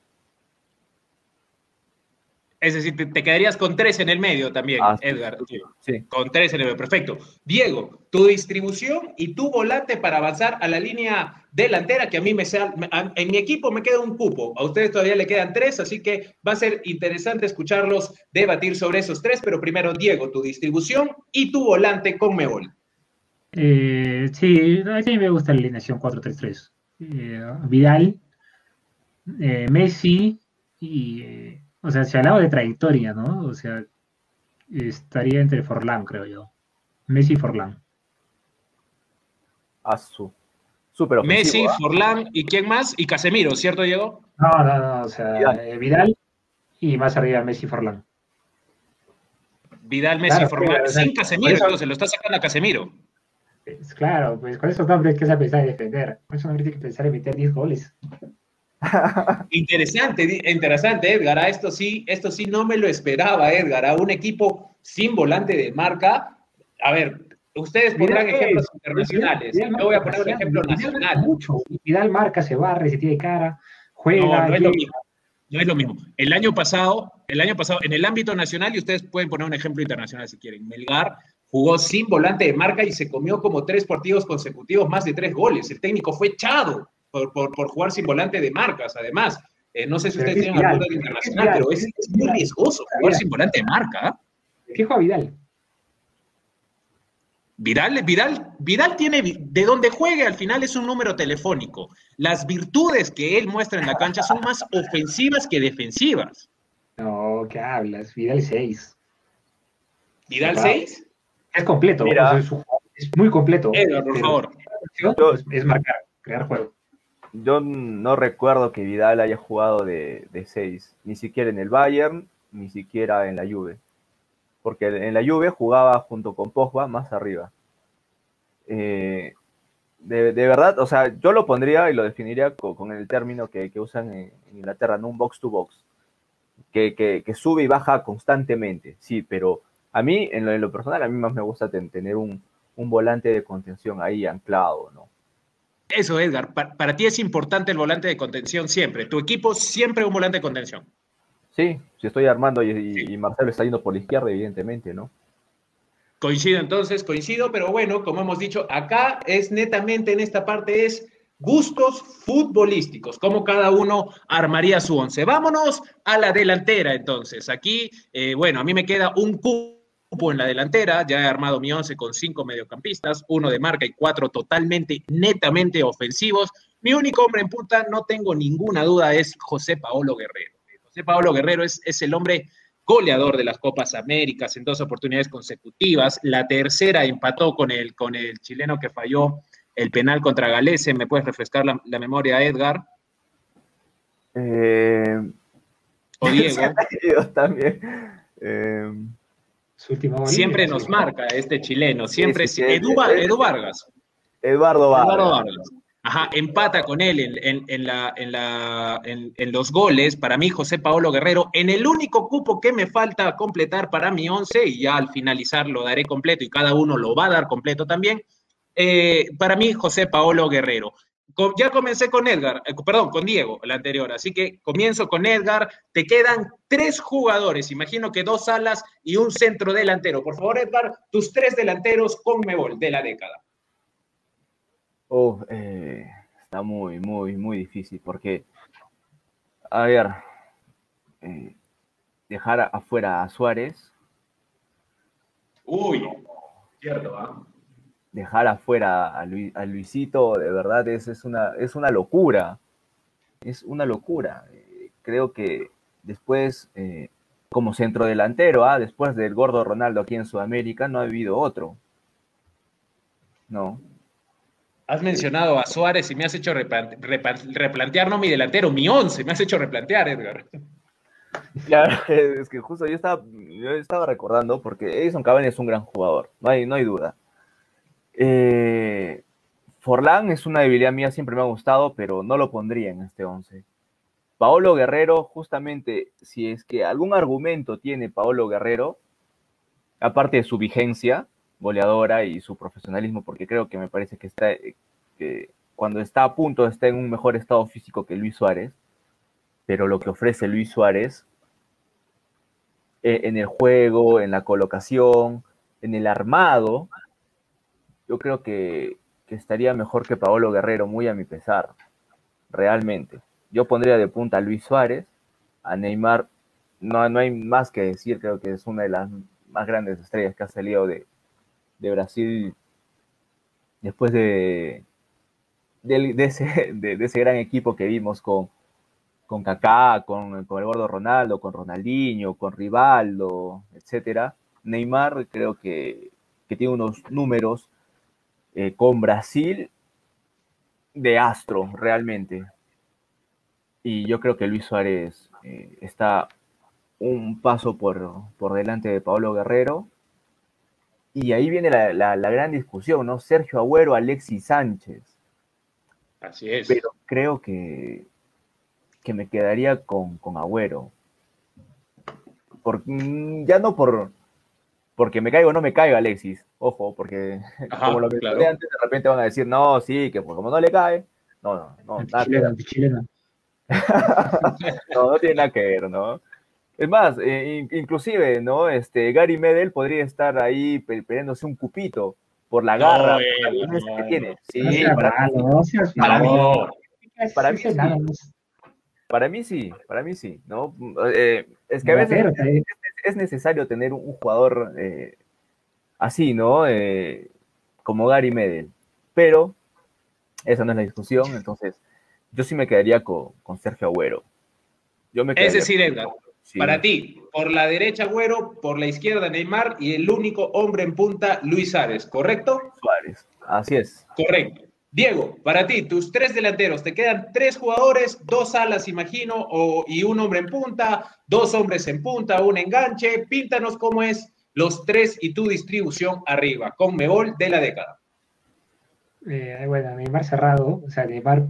Es decir, te, quedarías con tres en el medio también, ah, Edgar. Sí, Con tres en el medio, perfecto. Diego, tu distribución y tu volante para avanzar a la línea delantera, que a mí me sea, en mi equipo me queda un cupo, a ustedes todavía le quedan tres, así que va a ser interesante escucharlos debatir sobre esos tres, pero primero, Diego, tu distribución y tu volante con Meol. Eh, sí, a mí me gusta la alineación 4-3-3. Eh, Vidal, eh, Messi y o sea, se hablaba de trayectoria, ¿no? O sea, estaría entre Forlán, creo yo. Messi y Forlán. Asu. Super Messi, ¿ah? Forlán y quién más? Y Casemiro, ¿cierto, Diego? No, no, no. O sea, eh, Vidal, y más arriba Messi y Forlán. Vidal, Messi y Forlán. Sin Casemiro, entonces lo está sacando a Casemiro. Pues, claro, pues con esos nombres que se pensar en defender. Con esos nombres tiene que pensar en meter 10 goles. interesante, interesante, Edgar. Ah, esto sí, esto sí no me lo esperaba, Edgar. A un equipo sin volante de marca. A ver, ustedes pondrán ejemplos internacionales. Yo voy a poner un ejemplo nacional. Mucho. Vidal marca, se barre, se tiene cara, juega. No, es lo mismo. No es lo mismo. El año pasado, el año pasado, en el ámbito nacional, y ustedes pueden poner un ejemplo internacional si quieren, Melgar jugó sin volante de marca y se comió como tres partidos consecutivos más de tres goles. El técnico fue echado por, jugar sin volante de marcas, además. Eh, no sé si ustedes tienen algún dato internacional, pero es, muy riesgoso jugar sin volante de marca. ¿ah? ¿Qué juega Vidal? Vidal, Vidal, Vidal tiene, de donde juegue al final es un número telefónico. Las virtudes que él muestra en la cancha son más ofensivas que defensivas. No, ¿qué hablas? Vidal 6. ¿Vidal 6? Es completo, es, muy completo. por favor. es marcar, crear juego yo no recuerdo que Vidal haya jugado de, seis, ni siquiera en el Bayern, ni siquiera en la Juve. Porque en la Juve jugaba junto con Pogba más arriba. Eh, de, verdad, o sea, yo lo pondría y lo definiría con, el término que, usan en, Inglaterra, ¿no? un box to box, que, sube y baja constantemente, sí, pero a mí, en lo, en lo personal, a mí más me gusta tener un, un volante de contención ahí anclado, ¿no? Eso, Edgar, para, ti es importante el volante de contención siempre. Tu equipo siempre un volante de contención. Sí, si estoy armando y, Marcelo está yendo por la izquierda, evidentemente, ¿no? Coincido entonces, coincido, pero bueno, como hemos dicho, acá es netamente en esta parte es gustos futbolísticos, como cada uno armaría su once. Vámonos a la delantera entonces. Aquí, eh, bueno, a mí me queda un cubo en la delantera, ya he armado mi once con cinco mediocampistas, uno de marca y cuatro totalmente, netamente ofensivos. Mi único hombre en punta, no tengo ninguna duda, es José Paolo Guerrero. José Paolo Guerrero es, es el hombre goleador de las Copas Américas en dos oportunidades consecutivas. La tercera empató con el, con el chileno que falló el penal contra Galese. ¿Me puedes refrescar la, memoria, Edgar? Eh... O Diego. También. Eh... Siempre nos marca este chileno, siempre Edu, Vargas. Eduardo Vargas. Ajá, empata con él en, la, en, los goles. Para mí, José Paolo Guerrero, en el único cupo que me falta completar para mi once, y ya al finalizar lo daré completo y cada uno lo va a dar completo también. Eh, para mí, José Paolo Guerrero ya comencé con Edgar, eh, perdón, con Diego, la anterior, así que comienzo con Edgar. Te quedan tres jugadores, imagino que dos alas y un centro delantero. Por favor, Edgar, tus tres delanteros con Mebol de la década. Oh, eh, está muy, muy, muy difícil porque, a ver, eh, dejar afuera a Suárez. Uy, cierto, ¿ah? Dejar afuera a, Luisito, de verdad, es, es, una, es una locura. Es una locura. Creo que después, eh, como centro delantero, ¿ah? después del gordo Ronaldo aquí en Sudamérica, no ha habido otro. No. Has mencionado a Suárez y me has hecho replantear, no mi delantero, mi once, me has hecho replantear, Edgar. Claro, es que justo yo estaba, yo estaba recordando, porque Edison Cavani es un gran jugador, no hay, no hay duda. Eh, Forlán es una debilidad mía, siempre me ha gustado, pero no lo pondría en este 11. Paolo Guerrero, justamente, si es que algún argumento tiene Paolo Guerrero, aparte de su vigencia goleadora y su profesionalismo, porque creo que me parece que está, que cuando está a punto está en un mejor estado físico que Luis Suárez, pero lo que ofrece Luis Suárez eh, en el juego, en la colocación, en el armado, yo creo que, estaría mejor que Paolo Guerrero, muy a mi pesar, realmente. Yo pondría de punta a Luis Suárez, a Neymar, no, no hay más que decir, creo que es una de las más grandes estrellas que ha salido de, Brasil después de, de, ese, gran equipo que vimos con, con Kaká, con, el gordo Ronaldo, con Ronaldinho, con Rivaldo, etcétera. Neymar creo que, tiene unos números eh, con Brasil de astro, realmente. Y yo creo que Luis Suárez eh, está un paso por, por, delante de Pablo Guerrero. Y ahí viene la, gran discusión, ¿no? Sergio Agüero, Alexis Sánchez. Así es. Pero creo que, que me quedaría con, con Agüero. Por, mm, ya no por porque me caigo o no me caiga Alexis, ojo, porque como lo que claro. antes, de repente van a decir, no, sí, que pues como no le cae, no, no, no, nada no, no tiene nada que ver, ¿no? Es más, eh, inclusive, ¿no? Este, Gary Medel podría estar ahí peleándose un cupito por la garra que tiene. Sí, para, mí, para mí, para mí, sí. Para mí sí, para mí sí, ¿no? Eh, es que a veces es, necesario tener un jugador eh, así, ¿no? Eh, como Gary Medel. Pero esa no es la discusión, entonces yo sí me quedaría con, Sergio Agüero. Yo me es decir, Edgar, para ti, por la derecha Agüero, por la izquierda Neymar y el único hombre en punta, Luis Suárez, ¿correcto? Suárez, así es. Correcto. Diego, para ti, tus tres delanteros, te quedan tres jugadores, dos alas, imagino, y un hombre en punta, dos hombres en punta, un enganche. Píntanos cómo es los tres y tu distribución arriba, con Mebol de la década. Eh, bueno, Neymar cerrado, o sea, Neymar,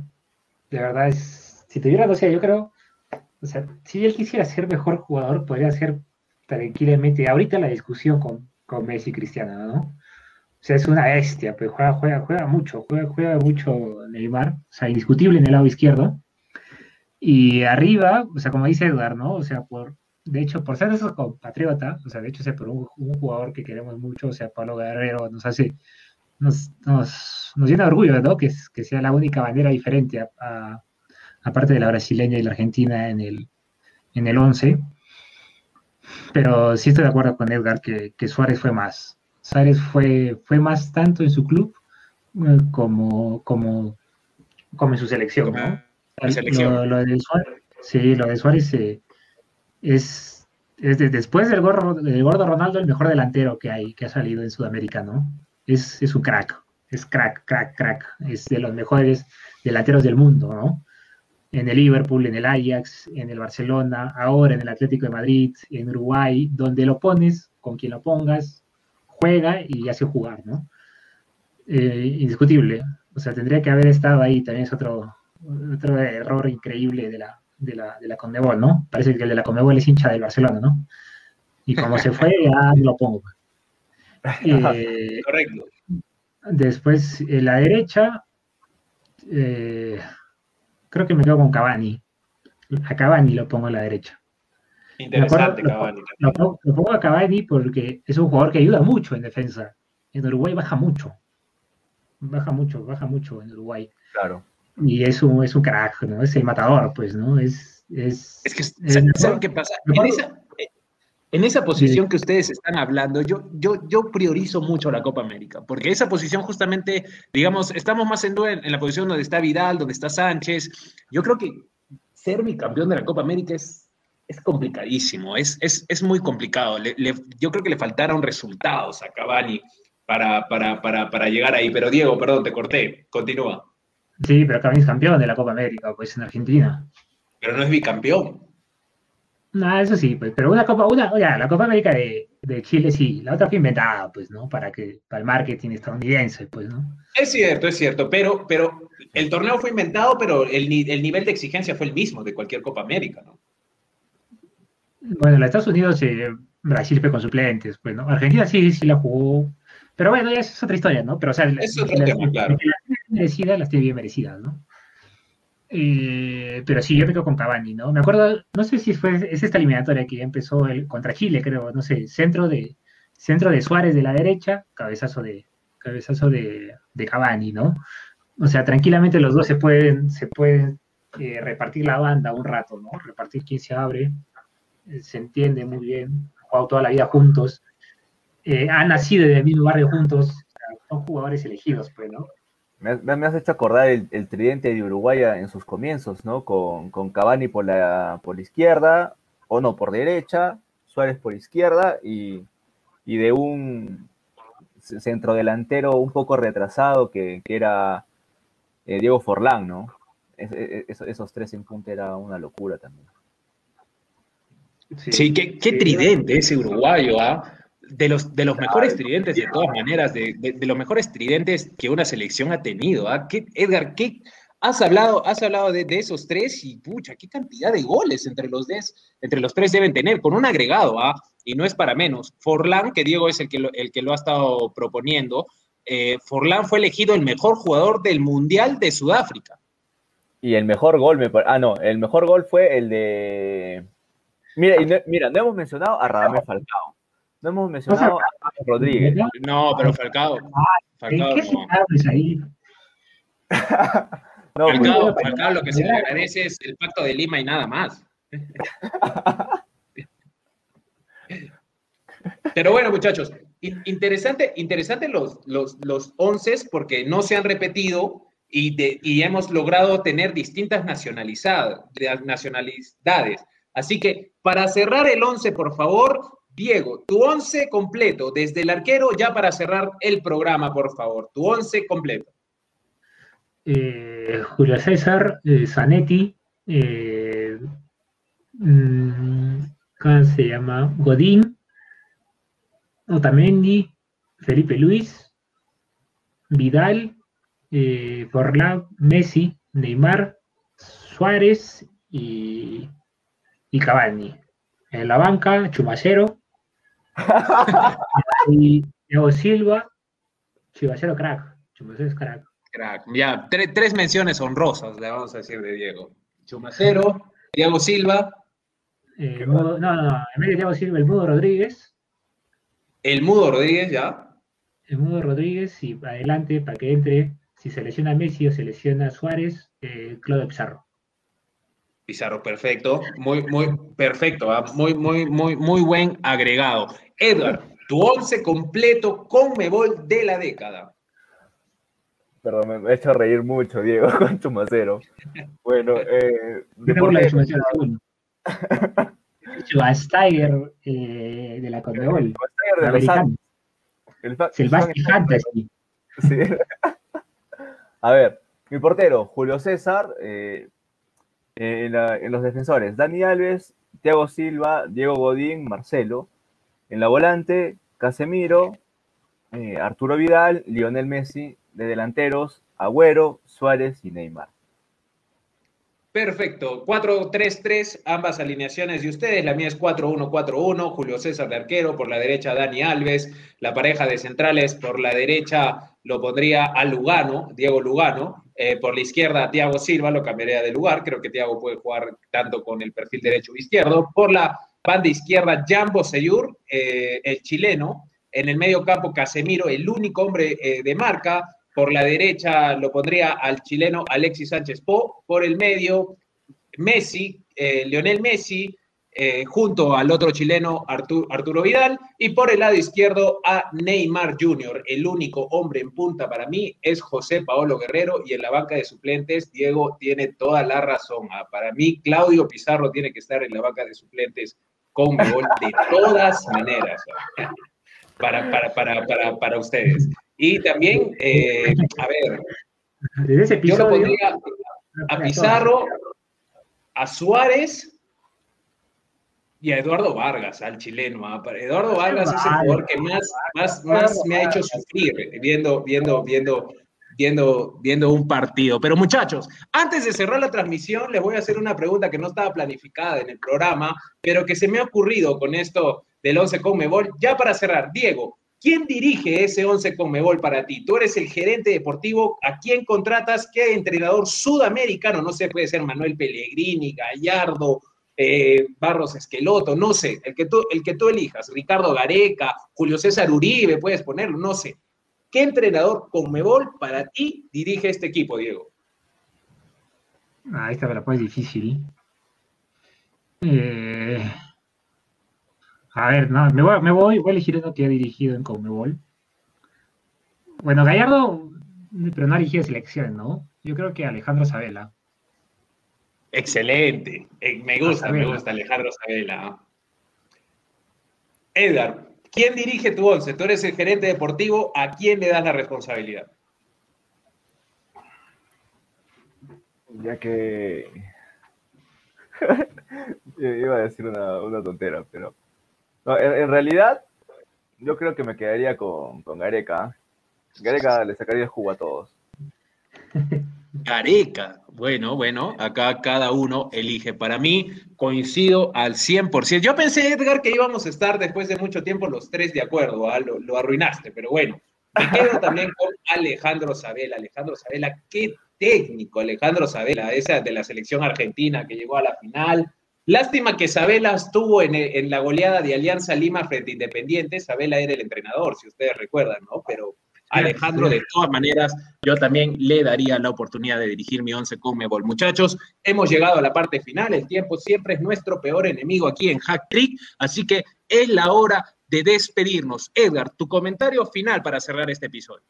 de verdad es, si tuviera, o sea, yo creo, o sea, si él quisiera ser mejor jugador, podría ser tranquilamente, ahorita la discusión con, con Messi y Cristiano, ¿no? O sea, es una bestia, pues juega, juega, juega mucho, juega, juega mucho Neymar, o sea, indiscutible en el lado izquierdo. Y arriba, o sea, como dice Edgar, ¿no? O sea, por, de hecho, por ser esos compatriota, o sea, de hecho, por un, jugador que queremos mucho, o sea, Pablo Guerrero, nos hace, nos, nos, nos llena de orgullo, ¿no? Que, que sea la única bandera diferente, aparte de la brasileña y la argentina en el, en el 11. Pero sí estoy de acuerdo con Edgar que, que Suárez fue más. Suárez fue, fue más tanto en su club eh, como, como, como en su selección. ¿no? Lo, de Suárez, sí, lo de Suárez eh, es, es después del gordo, del gordo Ronaldo el mejor delantero que hay, que ha salido en Sudamérica, ¿no? Es, es un crack, es crack, crack, crack, es de los mejores delanteros del mundo, ¿no? En el Liverpool, en el Ajax, en el Barcelona, ahora en el Atlético de Madrid, en Uruguay, donde lo pones, con quien lo pongas, juega y hace jugar, ¿no? Eh, indiscutible. O sea, tendría que haber estado ahí, también es otro, otro error increíble de la, de la, de la Condebol, ¿no? Parece que el de la Condebol es hincha del Barcelona, ¿no? Y como se fue, ya lo pongo. Eh, Correcto. Después, en la derecha, eh, creo que me quedo con Cavani. A Cavani lo pongo a la derecha. Interesante, Cavani. Lo, pongo a Cavani porque es un jugador que ayuda mucho en defensa. En Uruguay baja mucho. Baja mucho, baja mucho en Uruguay. Claro. Y es un, es un crack, ¿no? Es el matador, pues, ¿no? Es, es, es que, ¿saben qué pasa? En esa, posición que ustedes están hablando, yo, yo, yo priorizo mucho la Copa América, porque esa posición justamente, digamos, estamos más en, en la posición donde está Vidal, donde está Sánchez. Yo creo que ser mi campeón de la Copa América es es complicadísimo, es, es, muy complicado. yo creo que le faltaron resultados a Cavani para, para, llegar ahí. Pero Diego, perdón, te corté, continúa. Sí, pero Cavani es campeón de la Copa América, pues en Argentina. Pero no es bicampeón. No, eso sí, pues, pero una Copa, una, oye, la Copa América de, Chile sí, la otra fue inventada, pues, ¿no? Para que, para el marketing estadounidense, pues, ¿no? Es cierto, es cierto, pero, pero el torneo fue inventado, pero el, el nivel de exigencia fue el mismo de cualquier Copa América, ¿no? Bueno, los Estados Unidos, eh, Brasil fue con suplentes, pues, ¿no? Argentina sí, sí la jugó. Pero bueno, ya es otra historia, ¿no? Pero, o sea, es otro tema, claro. las tiene merecidas, las tiene bien merecidas, ¿no? Eh, pero sí, yo me quedo con Cavani, ¿no? Me acuerdo, no sé si fue, es esta eliminatoria que ya empezó el, contra Chile, creo, no sé, centro de, centro de Suárez de la derecha, cabezazo de, cabezazo de, de Cavani, ¿no? O sea, tranquilamente los dos se pueden, se pueden eh, repartir la banda un rato, ¿no? Repartir quién se abre, se entiende muy bien, han jugado toda la vida juntos, eh, han nacido en el mismo barrio juntos, son jugadores elegidos, pues, ¿no? Me, has hecho acordar el, tridente de Uruguay en sus comienzos, ¿no? Con, con Cavani por la, por la izquierda, o no, por derecha, Suárez por izquierda y, y de un centrodelantero un poco retrasado que, era Diego Forlán, ¿no? esos tres en punta era una locura también. Sí, qué, tridente ese uruguayo, ¿ah? De los, de los mejores tridentes, de todas maneras, de, los mejores tridentes que una selección ha tenido. ¿ah? Edgar, ¿qué, has hablado, has hablado de, esos tres y pucha, qué cantidad de goles entre los, entre los tres deben tener, con un agregado, ¿ah? y no es para menos. Forlán, que Diego es el que lo, el que lo ha estado proponiendo, eh, Forlán fue elegido el mejor jugador del Mundial de Sudáfrica. Y el mejor gol, me ah, no, el mejor gol fue el de. Mira, no, mira, no hemos mencionado a Radamel Falcao. No hemos mencionado a Rodríguez. No, pero Falcao. Falcao ¿Qué no. ahí? no, Falcao, Falcao, lo que se le agradece es el pacto de Lima y nada más. Pero bueno, muchachos, interesante, interesante los, los, los once porque no se han repetido y, hemos logrado tener distintas nacionalidades. Así que para cerrar el 11, por favor, Diego, tu 11 completo, desde el arquero, ya para cerrar el programa, por favor, tu 11 completo. Eh, Julio César, eh, Zanetti, eh, mm, ¿cómo se llama? Godín, Otamendi, Felipe Luis, Vidal, Forlán, Messi, Neymar, Suárez y, y Cavani. En la banca, Chumacero. y Diego Silva, Chumacero crack. Chumacero es crack. Crack. Ya, tres menciones honrosas le vamos a decir de Diego. Chumacero, Diego Silva. Eh, no, no, no, en vez de Diego Silva, el Mudo Rodríguez. El Mudo Rodríguez, ya. El Mudo Rodríguez y adelante para que entre si se lesiona Messi o se lesiona Suárez, eh, Claudio Pizarro. Pizarro, perfecto, muy, muy perfecto, ¿ah? muy, muy, muy, muy buen agregado. Edward, tu once completo con Mebol de la década. Perdón, me ha hecho reír mucho, Diego, con Chumacero. Bueno, eh, de por la Schweinsteiger eh, de la Conmebol. El, el, Fantasy. Sí. A ver, mi portero, Julio César, eh, en, los defensores, Dani Alves, Thiago Silva, Diego Godín, Marcelo. En la volante, Casemiro, eh, Arturo Vidal, Lionel Messi. De delanteros, Agüero, Suárez y Neymar. Perfecto, 4-3-3, ambas alineaciones de ustedes. La mía es 4-1-4-1, Julio César de arquero, por la derecha Dani Alves, la pareja de centrales por la derecha lo pondría a Lugano, Diego Lugano, eh, por la izquierda Thiago Silva, lo cambiaría de lugar, creo que Thiago puede jugar tanto con el perfil derecho o izquierdo. Por la banda izquierda Jambo Seyur, eh, el chileno, en el medio campo Casemiro, el único hombre eh, de marca, por la derecha lo pondría al chileno Alexis Sánchez Po. Por el medio, Messi, Lionel Messi, eh, junto al otro chileno Arturo, Vidal. Y por el lado izquierdo a Neymar Jr. El único hombre en punta para mí es José Paolo Guerrero. Y en la banca de suplentes, Diego tiene toda la razón. Ah, para mí, Claudio Pizarro tiene que estar en la banca de suplentes con gol de todas maneras. Ah, para, para, para, para, para ustedes. Y también, eh, a ver, yo lo pondría a Pizarro, a Suárez y a Eduardo Vargas, al chileno. ¿ah? Eduardo Vargas es el jugador que más, más, más me ha hecho sufrir viendo, viendo, viendo, viendo, viendo un partido. Pero muchachos, antes de cerrar la transmisión, les voy a hacer una pregunta que no estaba planificada en el programa, pero que se me ha ocurrido con esto del 11 con Mebol. Ya para cerrar, Diego, ¿Quién dirige ese 11 Conmebol para ti? Tú eres el gerente deportivo, ¿a quién contratas? ¿Qué entrenador sudamericano? No sé, puede ser Manuel Pellegrini, Gallardo, eh, Barros Esqueloto, no sé, el que, tú, el que tú elijas, Ricardo Gareca, Julio César Uribe, puedes ponerlo, no sé. ¿Qué entrenador Conmebol para ti dirige este equipo, Diego? Ah, esta me la difícil. Eh, a ver, no, me voy, voy, a elegir uno que ha dirigido en Conmebol. Bueno, Gallardo, pero no ha dirigido selecciones, ¿no? Yo creo que Alejandro Sabela. Excelente. Eh, me gusta, me gusta Alejandro Sabela. Edgar, ¿quién dirige tu once? Tú eres el gerente deportivo, ¿a quién le das la responsabilidad? Ya que iba a decir una, una tontera, pero no, en, realidad, yo creo que me quedaría con, con Gareca. Gareca le sacaría el jugo a todos. Gareca, bueno, bueno, acá cada uno elige. Para mí, coincido al 100%. Yo pensé, Edgar, que íbamos a estar después de mucho tiempo los tres de acuerdo, ¿ah? lo, arruinaste, pero bueno. Me quedo también con Alejandro Sabela. Alejandro Sabela, qué técnico, Alejandro Sabela, esa de la selección argentina que llegó a la final, Lástima que Sabela estuvo en, la goleada de Alianza Lima frente a Independiente. Sabela era el entrenador, si ustedes recuerdan, ¿no? Pero Alejandro, de todas maneras, yo también le daría la oportunidad de dirigir mi once Conmebol. Muchachos, hemos llegado a la parte final. El tiempo siempre es nuestro peor enemigo aquí en Hack Trick, así que es la hora de despedirnos. Edgar, tu comentario final para cerrar este episodio.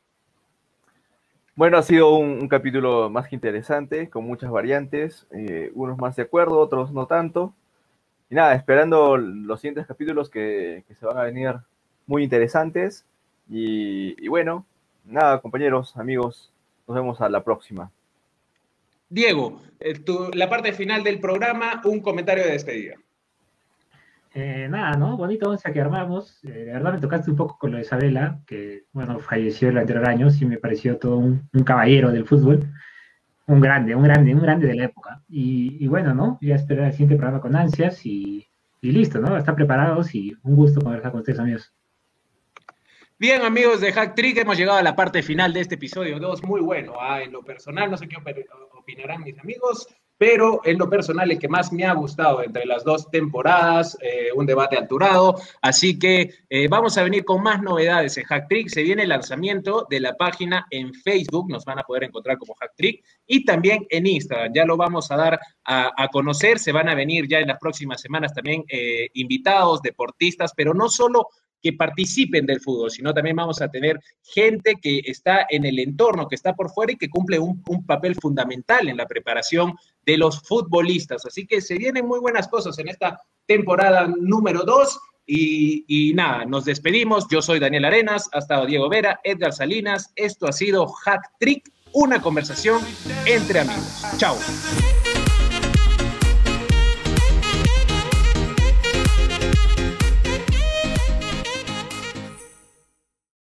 Bueno, ha sido un, capítulo más que interesante, con muchas variantes, eh, unos más de acuerdo, otros no tanto. Y nada, esperando los siguientes capítulos que, se van a venir muy interesantes. Y, bueno, nada, compañeros, amigos, nos vemos a la próxima. Diego, eh, la parte final del programa, un comentario de despedida. Eh, nada, ¿no? Bonito once que armamos. Eh, de verdad me tocaste un poco con lo de Isabela, que, bueno, falleció el anterior año, sí me pareció todo un, caballero del fútbol. Un grande, un grande, un grande de la época. Y, bueno, ¿no? Ya esperar el siguiente programa con ansias y, listo, ¿no? Están preparados y un gusto conversar con ustedes, amigos. Bien, amigos de Hack Trick, hemos llegado a la parte final de este episodio 2. Muy bueno. ¿ah? En lo personal, no sé qué opinarán mis amigos pero en lo personal el que más me ha gustado entre las dos temporadas, eh, un debate alturado, así que eh, vamos a venir con más novedades en Hacktrick, se viene el lanzamiento de la página en Facebook, nos van a poder encontrar como Hacktrick, y también en Instagram, ya lo vamos a dar a, conocer, se van a venir ya en las próximas semanas también eh, invitados, deportistas, pero no solo que participen del fútbol, sino también vamos a tener gente que está en el entorno, que está por fuera y que cumple un, papel fundamental en la preparación de los futbolistas. Así que se vienen muy buenas cosas en esta temporada número 2. Y, y, nada, nos despedimos. Yo soy Daniel Arenas, ha estado Diego Vera, Edgar Salinas. Esto ha sido Hack Trick, una conversación entre amigos. Chao.